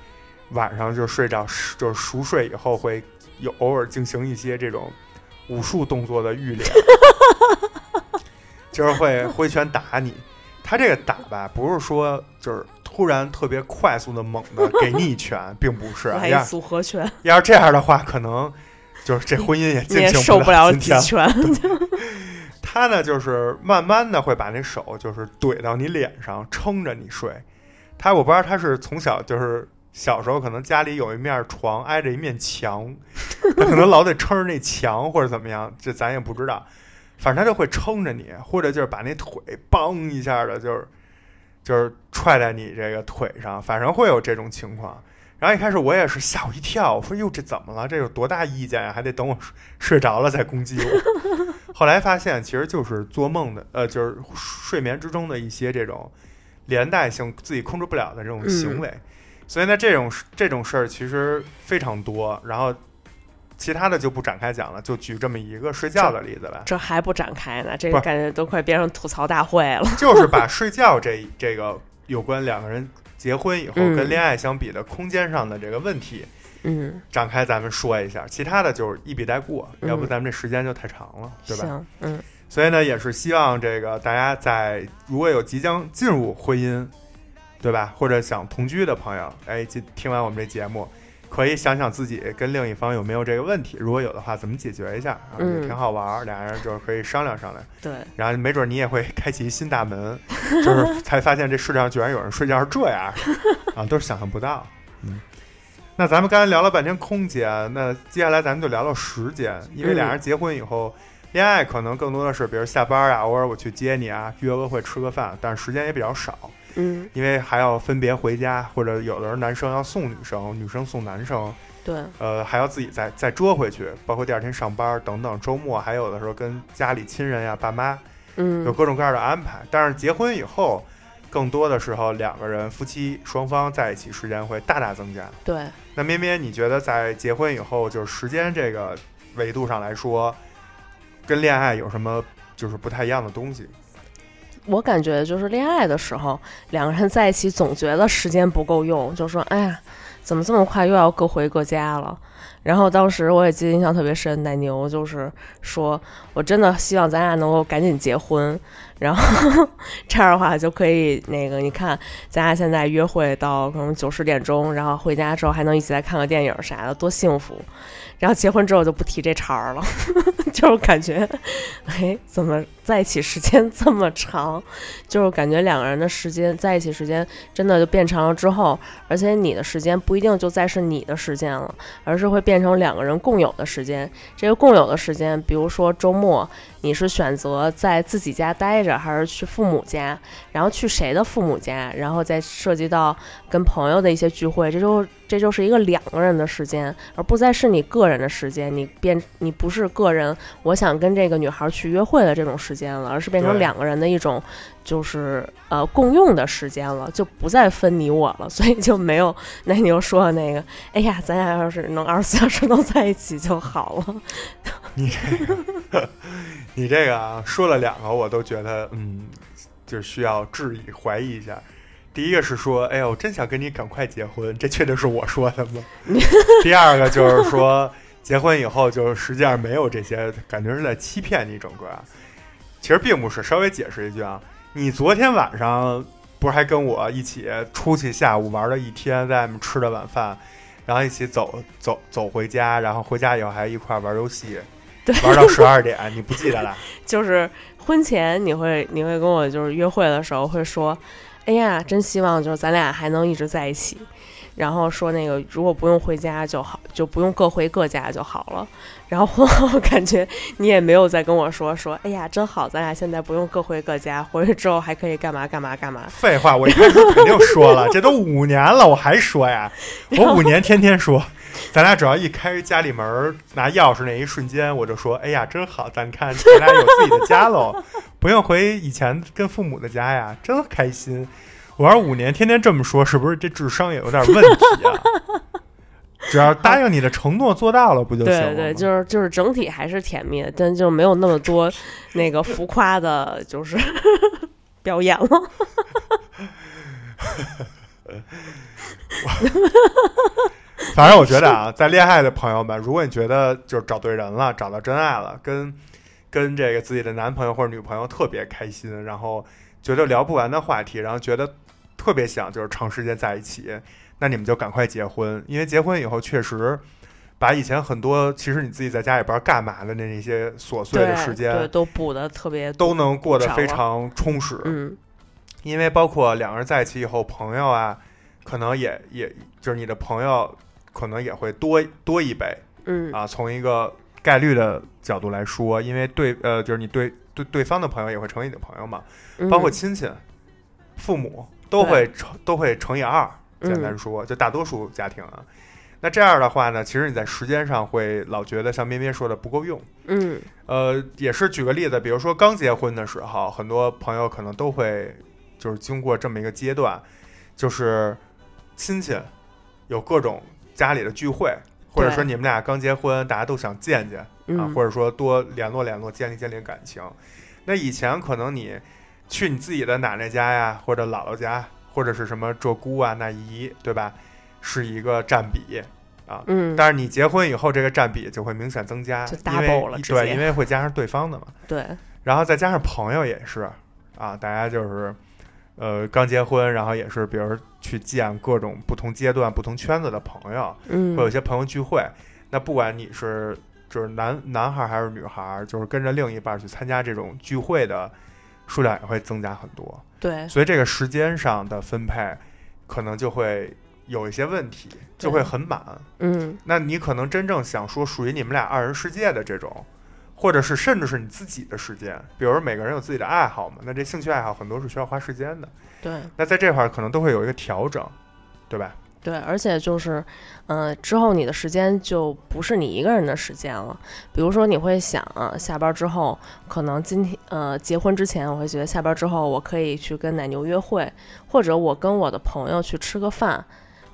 晚上就睡着，就是熟睡以后会有偶尔进行一些这种武术动作的预练，[LAUGHS] 就是会挥拳打你。他这个打吧，不是说就是突然特别快速的猛的给你一拳，并不是
组合拳，
要是这样的话，可能就是这婚姻也
你也
进行
受不了
今天。[LAUGHS] 他呢，就是慢慢的会把那手就是怼到你脸上，撑着你睡。他我不知道他是从小就是小时候可能家里有一面床挨着一面墙，他可能老得撑着那墙或者怎么样，这咱也不知道。反正他就会撑着你，或者就是把那腿梆一下的，就是就是踹在你这个腿上，反正会有这种情况。然后一开始我也是吓我一跳，我说哟这怎么了？这有多大意见呀？还得等我睡睡着了再攻击我。[LAUGHS] 后来发现其实就是做梦的，呃，就是睡眠之中的一些这种连带性自己控制不了的这种行为。所以呢，这种这种事儿其实非常多。然后其他的就不展开讲了，就举这么一个睡觉的例子吧。
这还不展开呢，这个感觉都快变成吐槽大会了。[LAUGHS]
就是把睡觉这这个有关两个人结婚以后
嗯
跟恋爱相比的空间上的这个问题
嗯，
展开，咱们说一下。其他的就是一笔带过，
嗯
要不咱们这时间就太长了，对吧？
行，嗯
所以呢，也是希望这个大家在如果有即将进入婚姻，对吧？或者想同居的朋友，哎，听听完我们这节目，可以想想自己跟另一方有没有这个问题，如果有的话，怎么解决一下啊？挺好玩儿，俩人就是可以商量商量。
对，
然后没准你也会开启一新大门，[LAUGHS] 就是才发现这世界上居然有人睡觉是这样啊，都是想象不到。嗯，那咱们刚才聊了半天空间，那接下来咱们就聊聊时间，因为
嗯
俩人结婚以后，恋爱可能更多的是，比如下班啊，偶尔我去接你啊，约个会吃个饭，但是时间也比较少，
嗯
因为还要分别回家，或者有的时候男生要送女生，女生送男生，
对，
呃，还要自己再再折回去，包括第二天上班等等，周末还有的时候跟家里亲人呀、爸妈。嗯有
嗯
各种各样的安排。但是结婚以后，更多的时候两个人夫妻双方在一起时间会大大增加。
对，
那咩咩，你觉得在结婚以后，就是时间这个维度上来说，跟恋爱有什么就是不太一样的东西？
我感觉就是恋爱的时候，两个人在一起总觉得时间不够用，就说哎呀。怎么这么快又要各回各家了？然后当时我也记得印象特别深，奶牛就是说我真的希望咱俩能够赶紧结婚，然后 [LAUGHS] 这样的话就可以那个你看咱俩现在约会到可能九十点钟，然后回家之后还能一起来看个电影啥的，多幸福。然后结婚之后就不提这茬儿了，[LAUGHS] 就是感觉，哎，怎么在一起时间 [LAUGHS] 这么长？就是感觉两个人的时间在一起时间真的就变长了之后，而且你的时间不一定就再是你的时间了，而是会变成两个人共有的时间。这个共有的时间，比如说周末。你是选择在自己家待着，还是去父母家？然后去谁的父母家？然后再涉及到跟朋友的一些聚会，这就这就是一个两个人的时间，而不再是你个人的时间。你变你不是个人，我想跟这个女孩去约会的这种时间了，而是变成两个人的一种，就是呃共用的时间了，就不再分你我了。[LAUGHS] 所以就没有那你又说的那个，哎呀，咱俩要是能二十四小时都在一起就好了。[LAUGHS]
你这个。[LAUGHS] 你这个啊，说了两个，我都觉得，嗯，就需要质疑、怀疑一下。第一个是说，哎呦，真想跟你赶快结婚，这确定是我说的吗？[LAUGHS] 第二个就是说，结婚以后就实际上没有这些，感觉是在欺骗你整个。其实并不是，稍微解释一句啊，你昨天晚上不是还跟我一起出去下午玩了一天，在外面吃的晚饭，然后一起走走走回家，然后回家以后还一块玩游戏。玩到十二点，你不记得了？[LAUGHS]
就是婚前你会你会跟我就是约会的时候会说，哎呀，真希望就是咱俩还能一直在一起。然后说那个如果不用回家就好，就不用各回各家就好了。然后婚后感觉你也没有再跟我说说，哎呀，真好，咱俩现在不用各回各家，回去之后还可以干嘛干嘛干嘛。
废话，我一开始肯定说了，这都五年了，我还说呀，[LAUGHS] 我五年天天说。咱俩只要一开家里门拿钥匙那一瞬间，我就说：“哎呀，真好！咱看咱俩有自己的家喽，[LAUGHS] 不用回以前跟父母的家呀，真开心。”我要五年天天这么说，是不是这智商也有点问题啊？[LAUGHS] 只要答应你的承诺做到了，不就行了？
对对，就是就是整体还是甜蜜，但就没有那么多那个浮夸的，就是 [LAUGHS] 表演了。
反正我觉得啊，在恋爱的朋友们，如果你觉得就是找对人了，找到真爱了，跟跟这个自己的男朋友或者女朋友特别开心，然后觉得聊不完的话题，然后觉得特别想就是长时间在一起，那你们就赶快结婚，因为结婚以后确实把以前很多其实你自己在家里不知道干嘛的那那些琐碎的时间，
对，都补的特别，
都能过得非常充实。
嗯，
因为包括两个人在一起以后，朋友啊，可能也也就是你的朋友。可能也会多多一倍，
嗯。
啊，从一个概率的角度来说，因为对呃，就是你对对对方的朋友也会成为你的朋友嘛，包括亲戚、父母都会乘都会乘以二。简单说，就大多数家庭啊，那这样的话呢，其实你在时间上会老觉得像咩咩说的不够用。
嗯，
呃，也是举个例子，比如说刚结婚的时候，很多朋友可能都会就是经过这么一个阶段，就是亲戚有各种。家里的聚会，或者说你们俩刚结婚，大家都想见见啊，或者说多联络联络，建立建立感情。那以前可能你去你自己的奶奶家呀，或者姥姥家，或者是什么这姑啊那姨，对吧？是一个占比啊。
嗯。
但是你结婚以后，这个占比就会明显增加，因为对，因为会加上对方的嘛。
对。
然后再加上朋友也是啊，大家就是。呃，刚结婚，然后也是，比如去见各种不同阶段、不同圈子的朋友，
嗯，
会有一些朋友聚会。那不管你是就是男男孩还是女孩，就是跟着另一半去参加这种聚会的数量也会增加很多。
对，
所以这个时间上的分配可能就会有一些问题，就会很满。
嗯，
那你可能真正想说属于你们俩二人世界的这种。或者是甚至是你自己的时间，比如每个人有自己的爱好嘛，那这兴趣爱好很多是需要花时间的。
对，
那在这块儿可能都会有一个调整，对吧？
对，而且就是，嗯，之后你的时间就不是你一个人的时间了。比如说，你会想啊，下班之后，可能今天呃结婚之前，我会觉得下班之后我可以去跟奶牛约会，或者我跟我的朋友去吃个饭。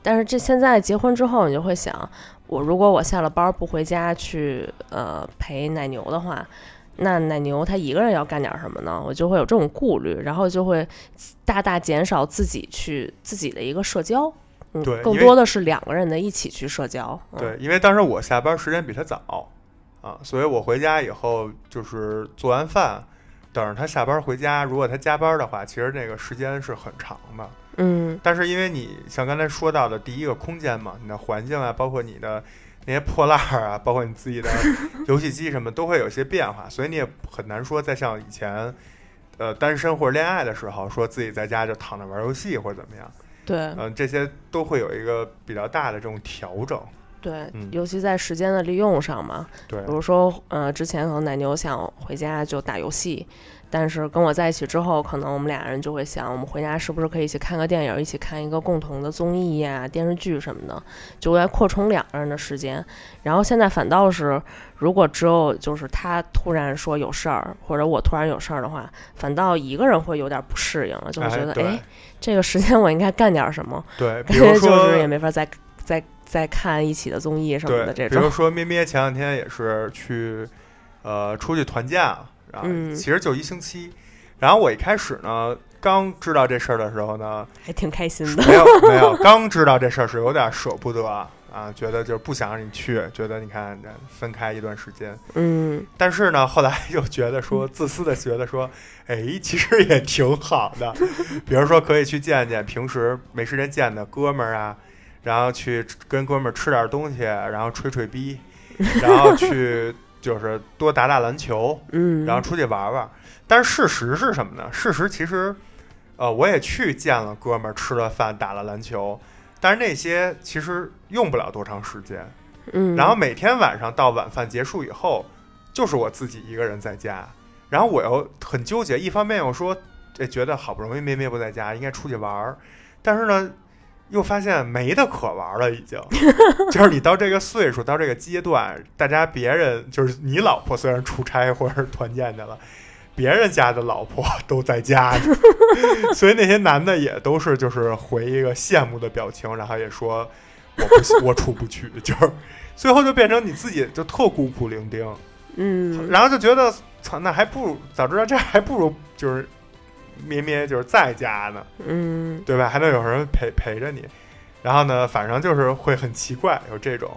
但是这现在结婚之后，你就会想。我如果我下了班不回家去呃陪奶牛的话，那奶牛他一个人要干点什么呢？我就会有这种顾虑，然后就会大大减少自己去自己的一个社交。嗯
对
更多的是两个人的一起去社交。嗯、
对，因为当时我下班时间比他早啊，所以我回家以后就是做完饭，等着他下班回家。如果他加班的话，其实那个时间是很长的。
嗯
但是因为你像刚才说到的第一个空间嘛，你的环境啊，包括你的那些破烂儿啊，包括你自己的 [LAUGHS] 游戏机什么，都会有些变化，所以你也很难说再像以前，呃，单身或者恋爱的时候，说自己在家就躺着玩游戏或者怎么样，
对。
嗯、这些都会有一个比较大的这种调整。
对
嗯，
尤其在时间的利用上嘛，
对。
比，如说，呃，之前可能奶牛想回家就打游戏，但是跟我在一起之后，可能我们俩人就会想，我们回家是不是可以一起看个电影，一起看一个共同的综艺呀、电视剧什么的，就会扩充两个人的时间。然后现在反倒是，如果只有就是他突然说有事儿，或者我突然有事儿的话，反倒一个人会有点不适应了，就会觉得，
对
哎，这个时间我应该干点什么，
对，[LAUGHS] 比
感觉就是也没法再再再看一起的综艺什么，的这种。
比如说咩咩前两天也是去，呃，出去团建啊，
嗯
其实就一星期。然后我一开始呢，刚知道这事儿的时候呢，
还挺开心的。
没有没有，[LAUGHS] 刚知道这事儿是有点舍不得啊，觉得就是不想让你去，觉得你看分开一段时间。
嗯
但是呢，后来又觉得说，自私的觉得说，哎，其实也挺好的。[LAUGHS] 比如说，可以去见见平时没时间见的哥们儿啊，然后去跟哥们儿吃点东西，然后吹吹逼，然后去就是多打打篮球，
嗯，
然后出去玩玩。但是事实是什么呢？事实其实，呃，我也去见了哥们儿，吃了饭，打了篮球，但是那些其实用不了多长时间。
嗯，
然后每天晚上到晚饭结束以后，就是我自己一个人在家，然后我又很纠结，一方面又说，哎，觉得好不容易咩咩不在家，应该出去玩儿，但是呢，又发现没得可玩了，已经，[LAUGHS] 就是你到这个岁数，到这个阶段，大家别人就是你老婆虽然出差或者是团建去了。别人家的老婆 [LAUGHS] 都在家，[LAUGHS] 所以那些男的也都是就是回一个羡慕的表情，然后也说我不行我出不去，就是最后就变成你自己就特孤苦伶仃，
嗯，
然后就觉得操，那还不如早知道这样还不如就是咩咩就是在家呢，
嗯
对吧？还能有人陪陪着你，然后呢，反正就是会很奇怪有这种。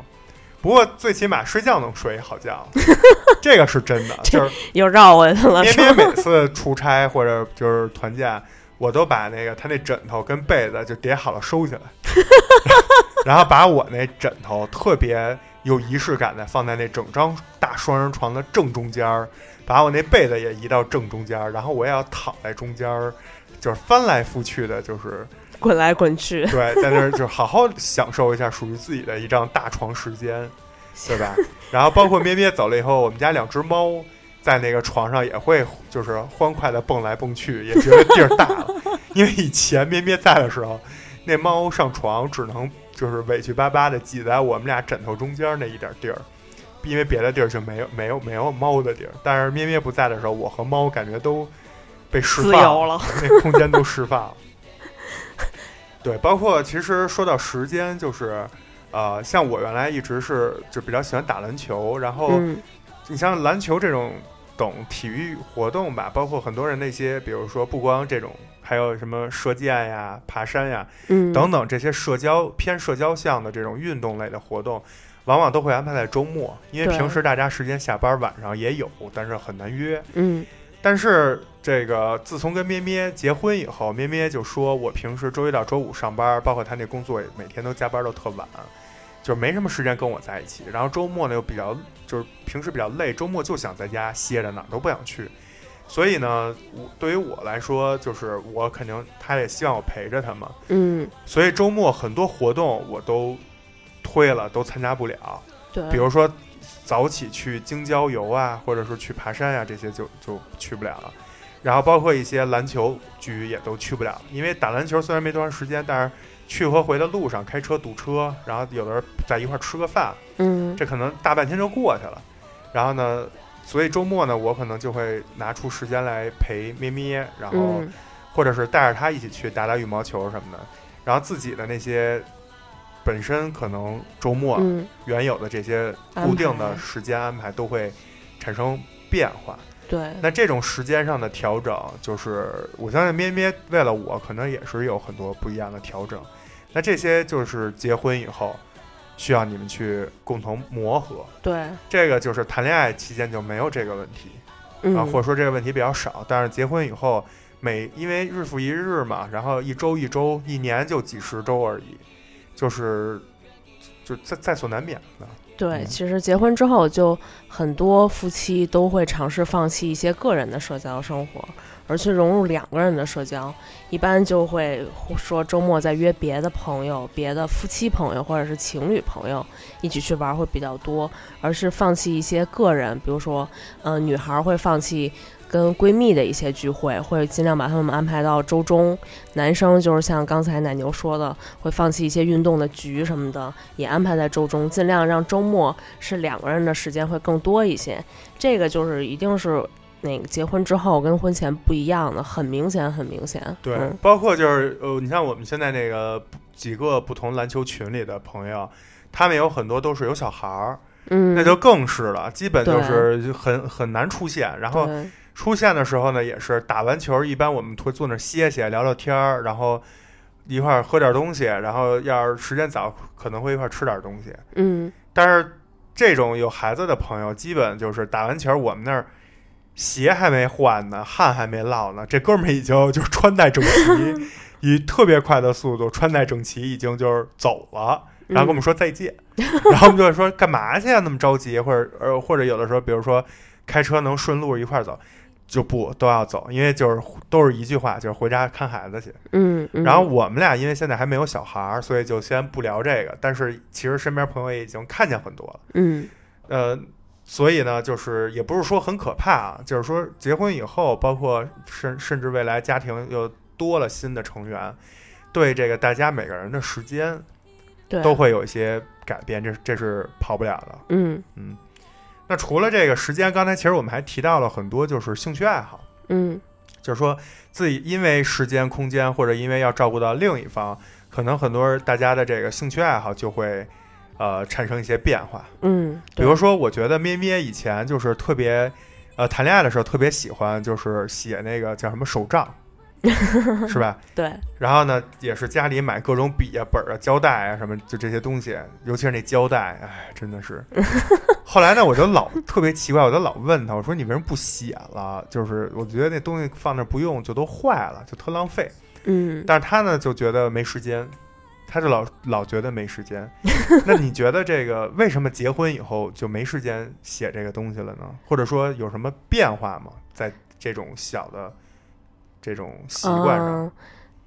不过最起码睡觉能睡一好觉，[LAUGHS] 这个是真的。就是
又绕回去了，
咩咩每次出差或者就是团建，我都把那个他那枕头跟被子就叠好了收起来，[LAUGHS] 然后把我那枕头特别有仪式感的放在那整张大双人床的正中间儿，把我那被子也移到正中间儿，然后我也要躺在中间儿，就是翻来覆去的，就是
滚来滚去，
对，在那儿就好好享受一下属于自己的一张大床时间，对吧？然后包括咩咩走了以后，我们家两只猫在那个床上也会就是欢快的蹦来蹦去，也觉得地儿大了。因为以前咩咩在的时候，那猫上床只能就是委屈巴巴的挤在我们俩枕头中间那一点地儿，因为别的地儿就没有没有没有猫的地儿。但是咩咩不在的时候，我和猫感觉都被释放
由了，
那空间都释放了。[LAUGHS] 对，包括其实说到时间，就是呃，像我原来一直是就比较喜欢打篮球，然后
嗯
你像篮球这种懂体育活动吧，包括很多人那些，比如说不光这种，还有什么射箭呀、爬山呀
嗯
等等这些社交偏社交项的这种运动类的活动，往往都会安排在周末，因为平时大家时间下班晚上也有，但是很难约。
嗯
但是这个自从跟咩咩结婚以后，咩咩就说我平时周一到周五上班，包括他那工作也每天都加班都特晚，就是没什么时间跟我在一起。然后周末呢又比较就是平时比较累，周末就想在家歇着，哪儿都不想去。所以呢，我对于我来说，就是我肯定他也希望我陪着他嘛。
嗯，
所以周末很多活动我都推了，都参加不了。
对，
比如说早起去京郊游啊，或者是去爬山呀、这些就就去不了了。然后包括一些篮球局也都去不了，因为打篮球虽然没多长时间，但是去和回的路上开车堵车，然后有的人在一块儿吃个饭，
嗯
这可能大半天就过去了。然后呢，所以周末呢，我可能就会拿出时间来陪咩咩，然后
嗯
或者是带着他一起去打打羽毛球什么的，然后自己的那些本身可能周末
嗯
原有的这些固定的时间安排都会产生变化。
对，
那这种时间上的调整，就是我相信咩咩为了我，可能也是有很多不一样的调整。那这些就是结婚以后需要你们去共同磨合。
对，
这个就是谈恋爱期间就没有这个问题啊，
嗯，
或者说这个问题比较少。但是结婚以后，每因为日复一日嘛，然后一周一周，一年就几十周而已，就是就在在所难免的。
对，
嗯
其实结婚之后，就很多夫妻都会尝试放弃一些个人的社交生活，而去融入两个人的社交。一般就会说周末再约别的朋友、别的夫妻朋友或者是情侣朋友一起去玩会比较多，而是放弃一些个人，比如说，嗯、女孩会放弃。跟闺蜜的一些聚会，会尽量把他们安排到周中。男生就是像刚才奶牛说的，会放弃一些运动的局什么的，也安排在周中，尽量让周末是两个人的时间会更多一些。这个就是一定是那个结婚之后跟婚前不一样的，很明显，很明显。
对，
嗯
包括就是呃，你像我们现在那个几个不同篮球群里的朋友，他们有很多都是有小孩儿，
嗯，
那就更是了，基本就是很很难出现。然后
对
出现的时候呢，也是打完球，一般我们会坐那儿歇歇，聊聊天儿，然后一块儿喝点东西，然后要是时间早，可能会一块儿吃点东西。
嗯，
但是这种有孩子的朋友，基本就是打完球，我们那儿鞋还没换呢，汗还没落呢，这哥们儿已经就是穿戴整齐，[LAUGHS] 以特别快的速度穿戴整齐，已经就是走了，然后跟我们说再见，然后我们就会说干嘛去啊，那么着急，或者呃或者有的时候，比如说开车能顺路一块儿走。就不都要走，因为就是都是一句话，就是回家看孩子去。
嗯，嗯
然后我们俩因为现在还没有小孩儿，所以就先不聊这个。但是其实身边朋友也已经看见很多了。
嗯
呃，所以呢，就是也不是说很可怕啊，就是说结婚以后，包括甚甚至未来家庭又多了新的成员，对这个大家每个人的时间都会有一些改变，这这是跑不了的。
嗯
嗯，那除了这个时间，刚才其实我们还提到了很多，就是兴趣爱好，
嗯
就是说自己因为时间、空间，或者因为要照顾到另一方，可能很多大家的这个兴趣爱好就会呃产生一些变化。
嗯，
比如说，我觉得咩咩以前就是特别，呃，谈恋爱的时候特别喜欢，就是写那个叫什么手账，[LAUGHS] 是吧？
对，
然后呢，也是家里买各种笔啊、本儿啊、胶带啊什么，就这些东西，尤其是那胶带，哎，真的是。[LAUGHS] 后来呢，我就老特别奇怪，我就老问他，我说你为什么不写了？就是我觉得那东西放那儿不用就都坏了，就特浪费。
嗯
但是他呢就觉得没时间，他就老老觉得没时间。[LAUGHS] 那你觉得这个为什么结婚以后就没时间写这个东西了呢？或者说有什么变化吗？在这种小的这种习惯上？
嗯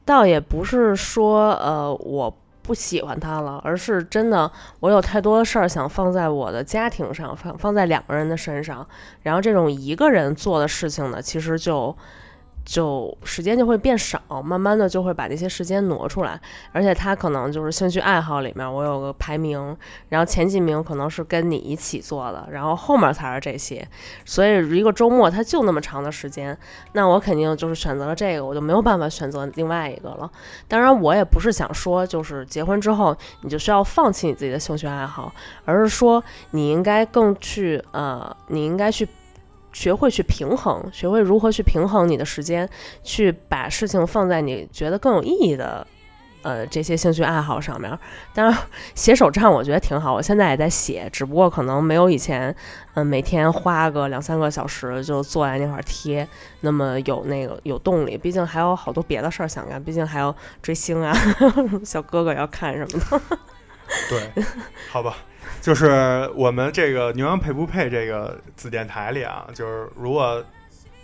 倒也不是说呃我不喜欢他了，而是真的我有太多的事儿想放在我的家庭上，放放在两个人的身上，然后这种一个人做的事情呢，其实就。就时间就会变少，慢慢的就会把这些时间挪出来，而且他可能就是兴趣爱好里面我有个排名，然后前几名可能是跟你一起做的，然后后面才是这些，所以一个周末他就那么长的时间，那我肯定就是选择了这个，我就没有办法选择另外一个了。当然，我也不是想说，就是结婚之后你就需要放弃你自己的兴趣爱好，而是说你应该更去呃，你应该去。学会去平衡，学会如何去平衡你的时间，去把事情放在你觉得更有意义的，呃，这些兴趣爱好上面。当然，写手账我觉得挺好，我现在也在写，只不过可能没有以前，嗯、每天花个两三个小时就坐在那块儿贴，那么有那个有动力。毕竟还有好多别的事儿想干，毕竟还要追星啊，[LAUGHS] 小哥哥要看什么的。
对，好吧，就是我们这个牛羊配不配这个子电台里啊，就是如果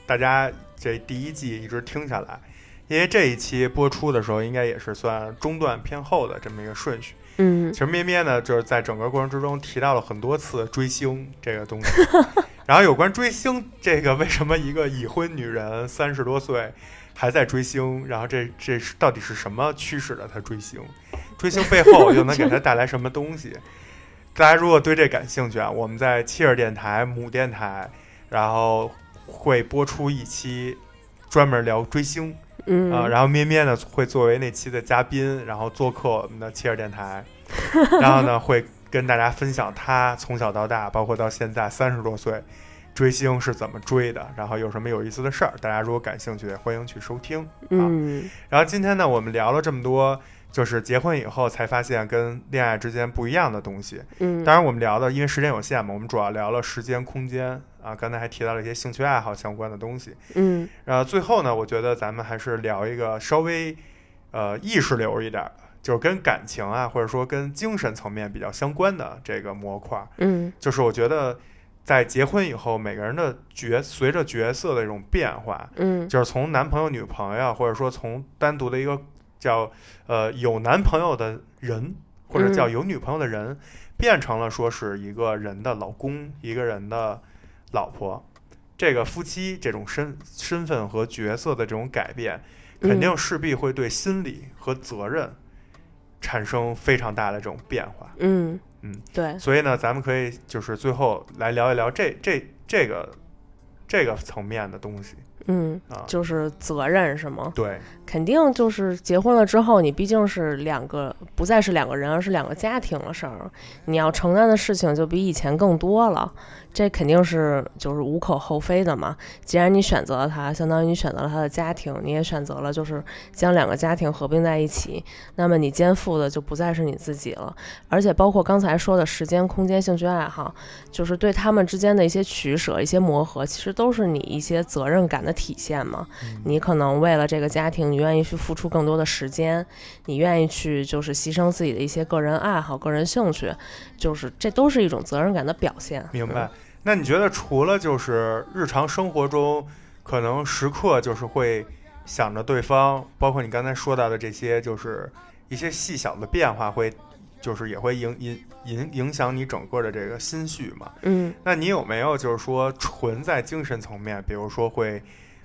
大家这第一季一直听下来，因为这一期播出的时候，应该也是算中段偏后的这么一个顺序。
嗯
其实咩咩呢，就是在整个过程之中提到了很多次追星这个东西。然后有关追星这个，为什么一个已婚女人三十多岁还在追星？然后这这是到底是什么驱使了她追星？追星背后又能给她带来什么东西？大家如果对这感兴趣啊，我们在切尔电台母电台，然后会播出一期专门聊追星。
嗯
啊、然后咩咩呢会作为那期的嘉宾，然后做客我们的切尔电台，[LAUGHS] 然后呢会跟大家分享他从小到大，包括到现在三十多岁，追星是怎么追的，然后有什么有意思的事儿，大家如果感兴趣，欢迎去收听。
嗯
然后今天呢，我们聊了这么多就是结婚以后才发现跟恋爱之间不一样的东西。
嗯，
当然，我们聊的因为时间有限嘛，我们主要聊了时间、空间啊。刚才还提到了一些兴趣爱好相关的东西。
嗯
然后最后呢，我觉得咱们还是聊一个稍微呃意识流一点儿，就是跟感情啊，或者说跟精神层面比较相关的这个模块儿。
嗯
就是我觉得在结婚以后，每个人的角随着角色的一种变化，
嗯
就是从男朋友、女朋友，或者说从单独的一个叫呃有男朋友的人，或者叫
嗯
有女朋友的人，变成了说是一个人的老公，一个人的老婆。这个夫妻这种身身份和角色的这种改变，肯定势必会对心理和责任产生非常大的这种变化。
嗯
嗯，
对，
所以呢，咱们可以就是最后来聊一聊这这这个这个层面的东西
嗯，
啊。
就是责任是吗？
对，
肯定就是结婚了之后，你毕竟是两个，不再是两个人，而是两个家庭的事儿，你要承担的事情就比以前更多了，这肯定是就是无可厚非的嘛。既然你选择了他，相当于你选择了他的家庭，你也选择了就是将两个家庭合并在一起，那么你肩负的就不再是你自己了，而且包括刚才说的时间、空间、兴趣爱好，就是对他们之间的一些取舍、一些磨合，其实都是你一些责任感的体现嘛。
嗯
你可能为了这个家庭，你愿意去付出更多的时间，你愿意去就是牺牲自己的一些个人爱好、个人兴趣，就是这都是一种责任感的表现。
明白。那你觉得除了就是日常生活中，可能时刻就是会想着对方，包括你刚才说到的这些，就是一些细小的变化，会就是也会影影影影响你整个的这个心绪嘛？
嗯
那你有没有就是说纯在精神层面，比如说会，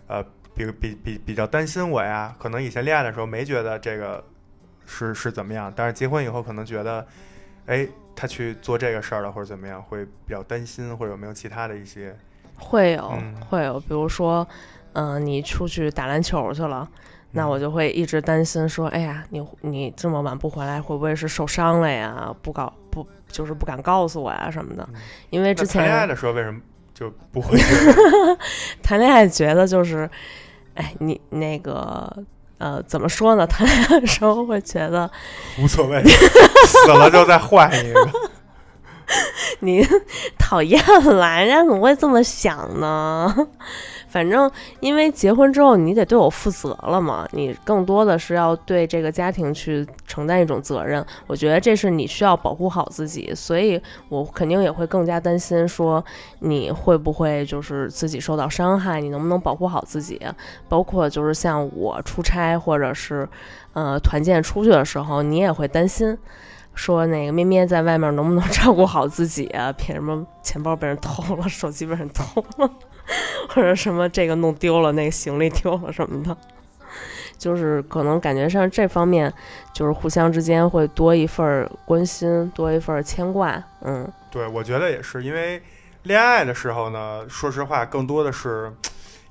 呃，比如比比比较担心我呀？可能以前恋爱的时候没觉得这个是是怎么样，但是结婚以后可能觉得，哎，他去做这个事儿了或者怎么样，会比较担心，或者有没有其他的一些？
会有、
嗯
会有，比如说，嗯、你出去打篮球去了。那
嗯
我就会一直担心说，哎呀，你你这么晚不回来，会不会是受伤了呀？不告不就是不敢告诉我呀什么的
嗯，
因为之
前谈恋爱的时候为什么就不会？[LAUGHS]
谈恋爱觉得就是，哎，你那个呃，怎么说呢？[LAUGHS] 谈恋爱的时候会觉得
无所谓，死了就再换一个。[LAUGHS]
你讨厌了，人家怎么会这么想呢？反正因为结婚之后你得对我负责了嘛，你更多的是要对这个家庭去承担一种责任。我觉得这是你需要保护好自己，所以我肯定也会更加担心说你会不会就是自己受到伤害，你能不能保护好自己？包括就是像我出差或者是呃团建出去的时候，你也会担心。说那个咩咩在外面能不能 [LAUGHS] 照顾好自己啊？别什么钱包被人偷了，手机被人偷了，[LAUGHS] 或者什么这个弄丢了，那个行李丢了什么的，就是可能感觉上这方面就是互相之间会多一份儿关心，多一份儿牵挂。嗯
对，我觉得也是，因为恋爱的时候呢，说实话，更多的是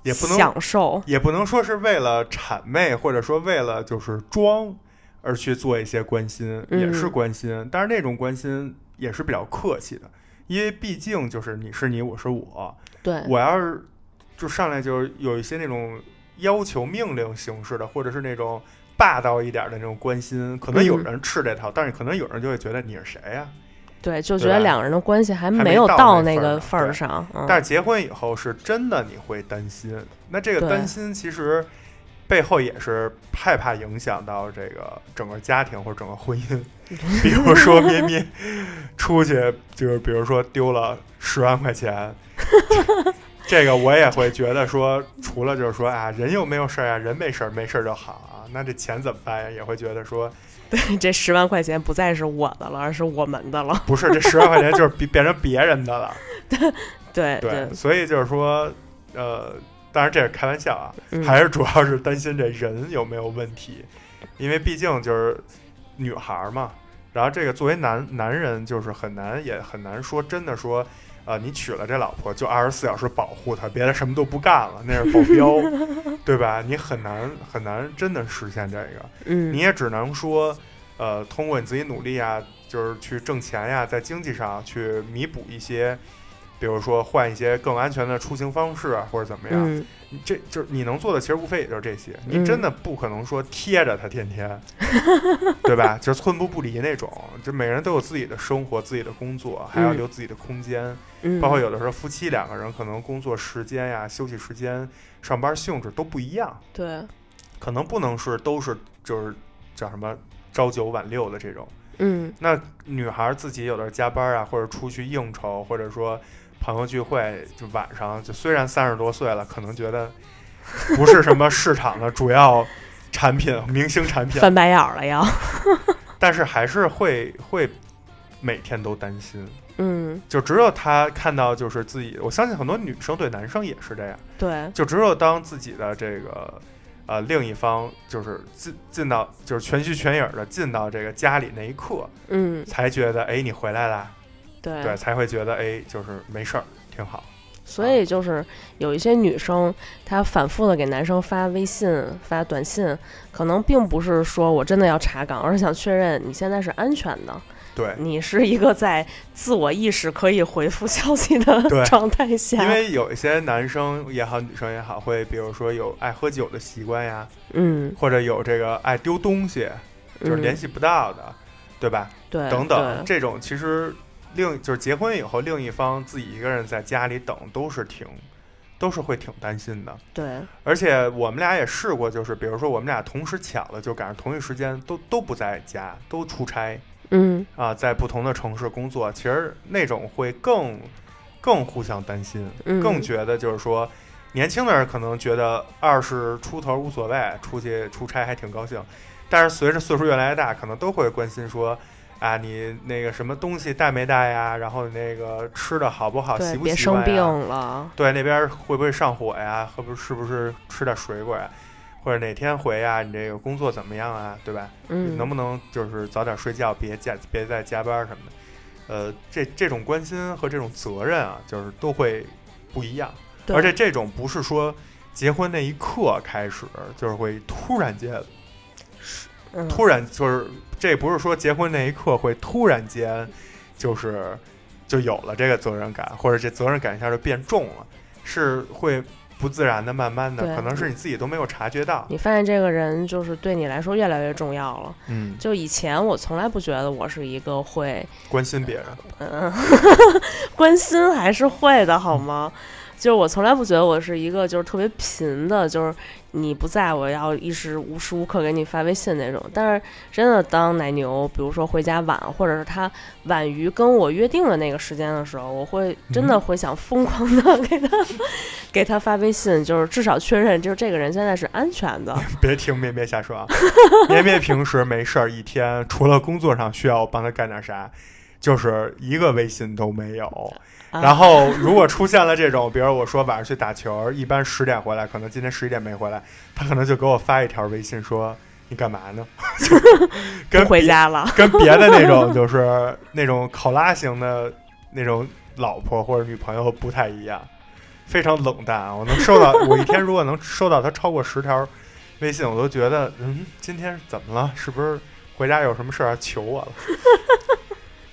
也不能
享受。
也不能说是为了谄媚，或者说为了就是装而去做一些关心，也是
嗯
关心，但是那种关心也是比较客气的，因为毕竟就是你是你，我是我，
对，
我要是就上来就有一些那种要求命令形式的，或者是那种霸道一点的那种关心，可能有
嗯。
人吃这套，但是可能有人就会觉得你是谁呀、
对，就觉得两个人的关系还
没
没有
到
到那个
份儿
上。嗯。
但是结婚以后是真的你会担心，那这个担心其实背后也是害怕影响到这个整个家庭或者整个婚姻。[LAUGHS] 比如说咩咩出去，就是比如说丢了十万块钱，[LAUGHS] 这个我也会觉得说，除了就是说啊，人又没有事儿啊，人没事儿没事儿就好啊，那这钱怎么办呀？也会觉得说，对
这十万块钱不再是我的了，而是我们的了。
不是这十万块钱就是变变成别人的了。[LAUGHS]
对
对，所以就是说，呃，当然这是开玩笑啊，
嗯
还是主要是担心这人有没有问题，因为毕竟就是女孩儿嘛。然后这个作为男男人，就是很难也很难说真的说，呃，你娶了这老婆就二十四小时保护她，别的什么都不干了，那是保镖，[LAUGHS] 对吧？你很难很难真的实现这个，
嗯，
你也只能说，呃，通过你自己努力啊，就是去挣钱呀，在经济上去弥补一些。比如说换一些更安全的出行方式啊，或者怎么样，
嗯
这就是你能做的，其实无非也就是这些。
嗯
你真的不可能说贴着他天天，[LAUGHS] 对吧？就是寸步不离那种。就每个人都有自己的生活、自己的工作，还要
嗯
留自己的空间。
嗯，
包括有的时候夫妻两个人可能工作时间呀、休息时间、上班性质都不一样，
对，
可能不能是都是就是叫什么朝九晚六的这种。
嗯
那女孩儿自己有的是加班啊，或者出去应酬，或者说朋友聚会，就晚上就虽然三十多岁了，可能觉得不是什么市场的主要产品、明星产品，
翻白眼儿了要，[LAUGHS]
但是还是会会每天都担心。
嗯
就只有他看到，就是自己，我相信很多女生对男生也是这样。
对，
就只有当自己的这个呃另一方就是进进到就是全虚全影的进到这个家里那一刻，
嗯
才觉得哎你回来啦，
对
对，才会觉得哎就是没事儿，挺好。
所以就是有一些女生，她反复的给男生发微信、发短信，可能并不是说我真的要查岗，而是想确认你现在是安全的，
对，
你是一个在自我意识可以回复消息的 [LAUGHS] 状态下。
因为有一些男生也好，女生也好，会比如说有爱喝酒的习惯呀，
嗯，
或者有这个爱丢东西，就是联系不到的，对吧？
对
等等，这种其实另就是结婚以后，另一方自己一个人在家里等，都是挺都是会挺担心的。
对，
而且我们俩也试过，就是比如说我们俩同时巧了，就赶上同一时间都都不在家，都出差
嗯
啊，在不同的城市工作，其实那种会更更互相担心，
嗯
更觉得就是说，年轻的人可能觉得二十出头无所谓，出去出差还挺高兴，但是随着岁数越来越大，可能都会关心说。啊，你那个什么东西带没带呀？然后那个吃的好不好，习，不
别生
习惯呀？
病了。
对，那边会不会上火呀？会不是不是吃点水果呀？或者哪天回呀？你这个工作怎么样啊？对吧？
嗯，
能不能就是早点睡觉，别加别再加班什么的？呃，这这种关心和这种责任啊，就是都会不一样。而且这种不是说结婚那一刻开始，就是会突然间
嗯
突然就是这不是说结婚那一刻会突然间就是就有了这个责任感，或者这责任感一下就变重了，是会不自然的、慢慢的，可能是你自己都没有察觉到。
你发现这个人就是对你来说越来越重要了。
嗯，
就以前我从来不觉得我是一个会，
关心别人，
嗯，[LAUGHS] 关心还是会的，好吗？就是我从来不觉得我是一个就是特别贫的，就是你不在我要一时无时无刻给你发微信那种。但是真的当奶牛，比如说回家晚，或者是他晚于跟我约定的那个时间的时候，我会真的
嗯
会想疯狂的 [LAUGHS] 给他给他发微信，就是至少确认就是这个人现在是安全的。[LAUGHS]
别听咩咩瞎说啊！咩咩平时没事儿一天，除了工作上需要我帮他干点啥，就是一个微信都没有。
啊
然后如果出现了这种，比如我说晚上去打球，一般十点回来，可能今天十一点没回来，他可能就给我发一条微信说：“你干嘛呢？” [LAUGHS] 就跟
回家了，
跟别的那种就是那种考拉型的那种老婆或者女朋友不太一样，非常冷淡啊。我能收到，我一天如果能收到他超过十条微信，我都觉得，嗯，今天怎么了？是不是回家有什么事儿要求我了？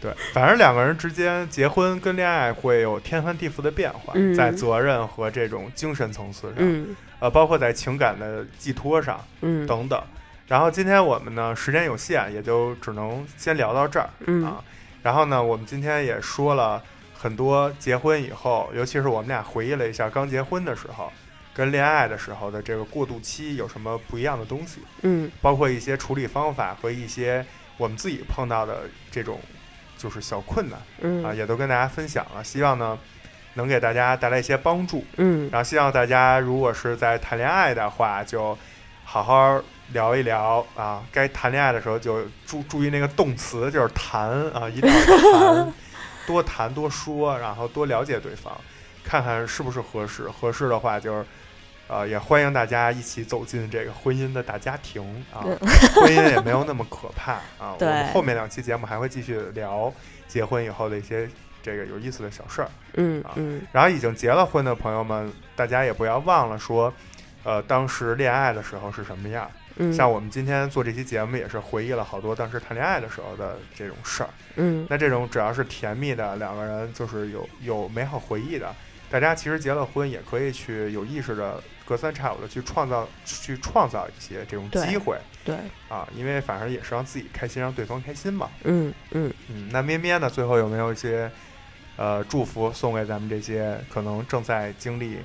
对，反正两个人之间结婚跟恋爱会有天翻地覆的变化，
嗯
在责任和这种精神层次上，
嗯
呃，包括在情感的寄托上。
嗯
等等。然后今天我们呢时间有限，也就只能先聊到这儿
嗯
啊。然后呢，我们今天也说了很多结婚以后，尤其是我们俩回忆了一下刚结婚的时候，跟恋爱的时候的这个过渡期有什么不一样的东西，
嗯
包括一些处理方法和一些我们自己碰到的这种就是小困难
嗯
啊，也都跟大家分享了。希望呢能给大家带来一些帮助。
嗯
然后希望大家如果是在谈恋爱的话，就好好聊一聊啊。该谈恋爱的时候就注注意那个动词，就是谈啊，一定要谈，[LAUGHS] 多谈多说，然后多了解对方，看看是不是合适。合适的话，就是呃，也欢迎大家一起走进这个婚姻的大家庭啊。婚姻也没有那么可怕啊。我们后面两期节目还会继续聊结婚以后的一些这个有意思的小事儿。啊
嗯嗯
然后已经结了婚的朋友们，大家也不要忘了说，呃，当时恋爱的时候是什么样，
嗯
像我们今天做这期节目，也是回忆了好多当时谈恋爱的时候的这种事儿。
嗯
那这种只要是甜蜜的，两个人就是有有美好回忆的，大家其实结了婚也可以去有意识的隔三差五的去创造去创造一些这种机会
对，
啊，因为反正也是让自己开心，让对方开心嘛。
嗯嗯
嗯，那咩咩呢？最后有没有一些呃祝福送给咱们这些可能正在经历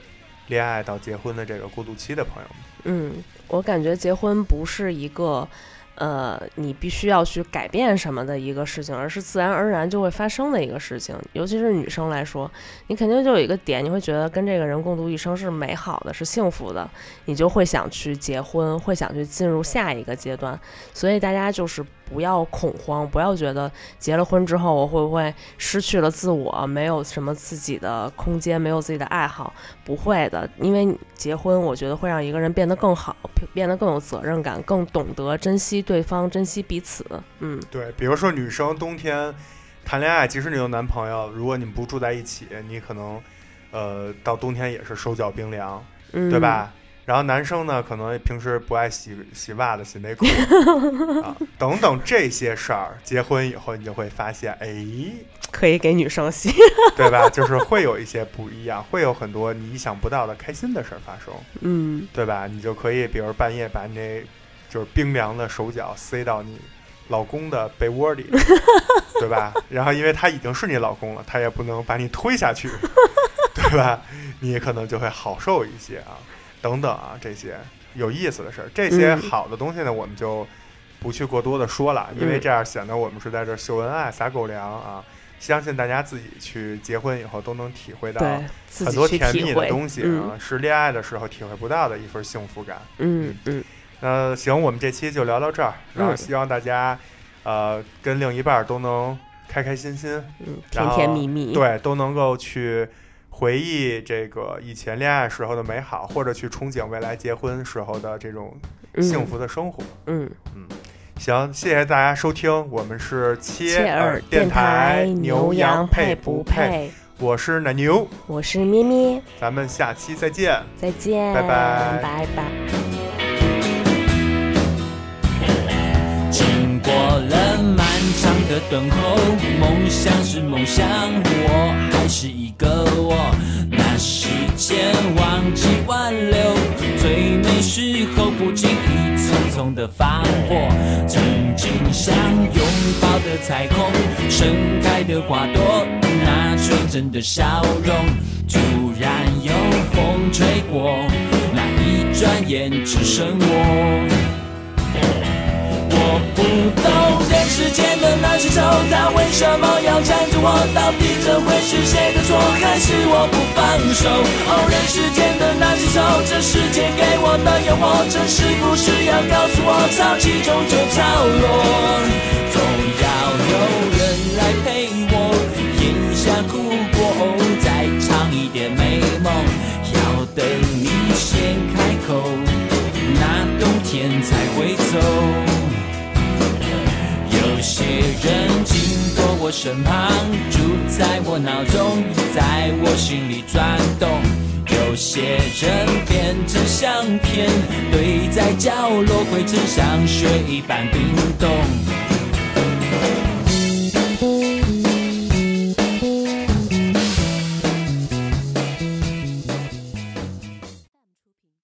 恋爱到结婚的这个过渡期的朋友们？
嗯，我感觉结婚不是一个。呃，你必须要去改变什么的一个事情，而是自然而然就会发生的一个事情。尤其是女生来说，你肯定就有一个点，你会觉得跟这个人共度一生是美好的，是幸福的，你就会想去结婚，会想去进入下一个阶段。所以大家就是不要恐慌，不要觉得结了婚之后我会不会失去了自我，没有什么自己的空间，没有自己的爱好。不会的，因为结婚，我觉得会让一个人变得更好，[LAUGHS] 变得更有责任感，更懂得珍惜对方，珍惜彼此。嗯，
对，比如说女生冬天谈恋爱，即使你有男朋友，如果你们不住在一起，你可能呃到冬天也是手脚冰凉，
嗯
对？吧？然后男生呢，可能平时不爱洗洗袜子、洗内裤 [LAUGHS] 啊，等等这些事儿，结婚以后你就会发现，哎，
可以给女生洗。
对吧？[LAUGHS] 就是会有一些不一样，会有很多你意想不到的开心的事儿发生，
嗯
对吧？你就可以，比如半夜把你那就是冰凉的手脚塞到你老公的被窝里，[LAUGHS] 对吧？然后因为他已经是你老公了，他也不能把你推下去，对吧？你可能就会好受一些啊，等等啊，这些有意思的事儿，这些
嗯
好的东西呢，我们就不去过多的说了，因为
嗯
这样显得我们是在这儿秀恩爱、撒狗粮啊。相信大家自己去结婚以后都能体会到很多甜蜜的。东西啊，是恋爱的时候体会不到的一份幸福感。
嗯嗯
那行，我们这期就聊到这儿，然后
嗯
希望大家，呃，跟另一半儿都能开开心心，
嗯，甜甜蜜蜜。
对，都能够去回忆这个以前恋爱时候的美好，或者去憧憬未来结婚时候的这种
嗯
幸福的生活。
嗯嗯，
行，谢谢大家收听，我们是切
切耳
电
台
牛
羊
配
不
配？
配？
我是奶牛，
我是咩咩，
咱们下期再见。
再见，
拜拜
拜拜。
经过了漫长的等候，梦想是梦想，我还是一个我。那时间忘记挽留，最美时候不经意匆匆的放火。曾经想拥抱的彩虹，盛开的花朵，那纯真的笑容，突然有风吹过，那一转眼只剩我。我不懂人世间的那些愁，他为什么要缠着我？到底这会是谁的错，还是我不放手？哦，人世间的那些愁，这世界给我的诱惑，这是不是要告诉我，潮起终究潮落？总要有人来陪我，咽下苦果，再尝一点美梦，要等你先开口，那冬天才会走。有些人经过我身旁，住在我脑中，在我心里转动。有些人变成相片，堆在角落，灰尘像雪一般冰冻。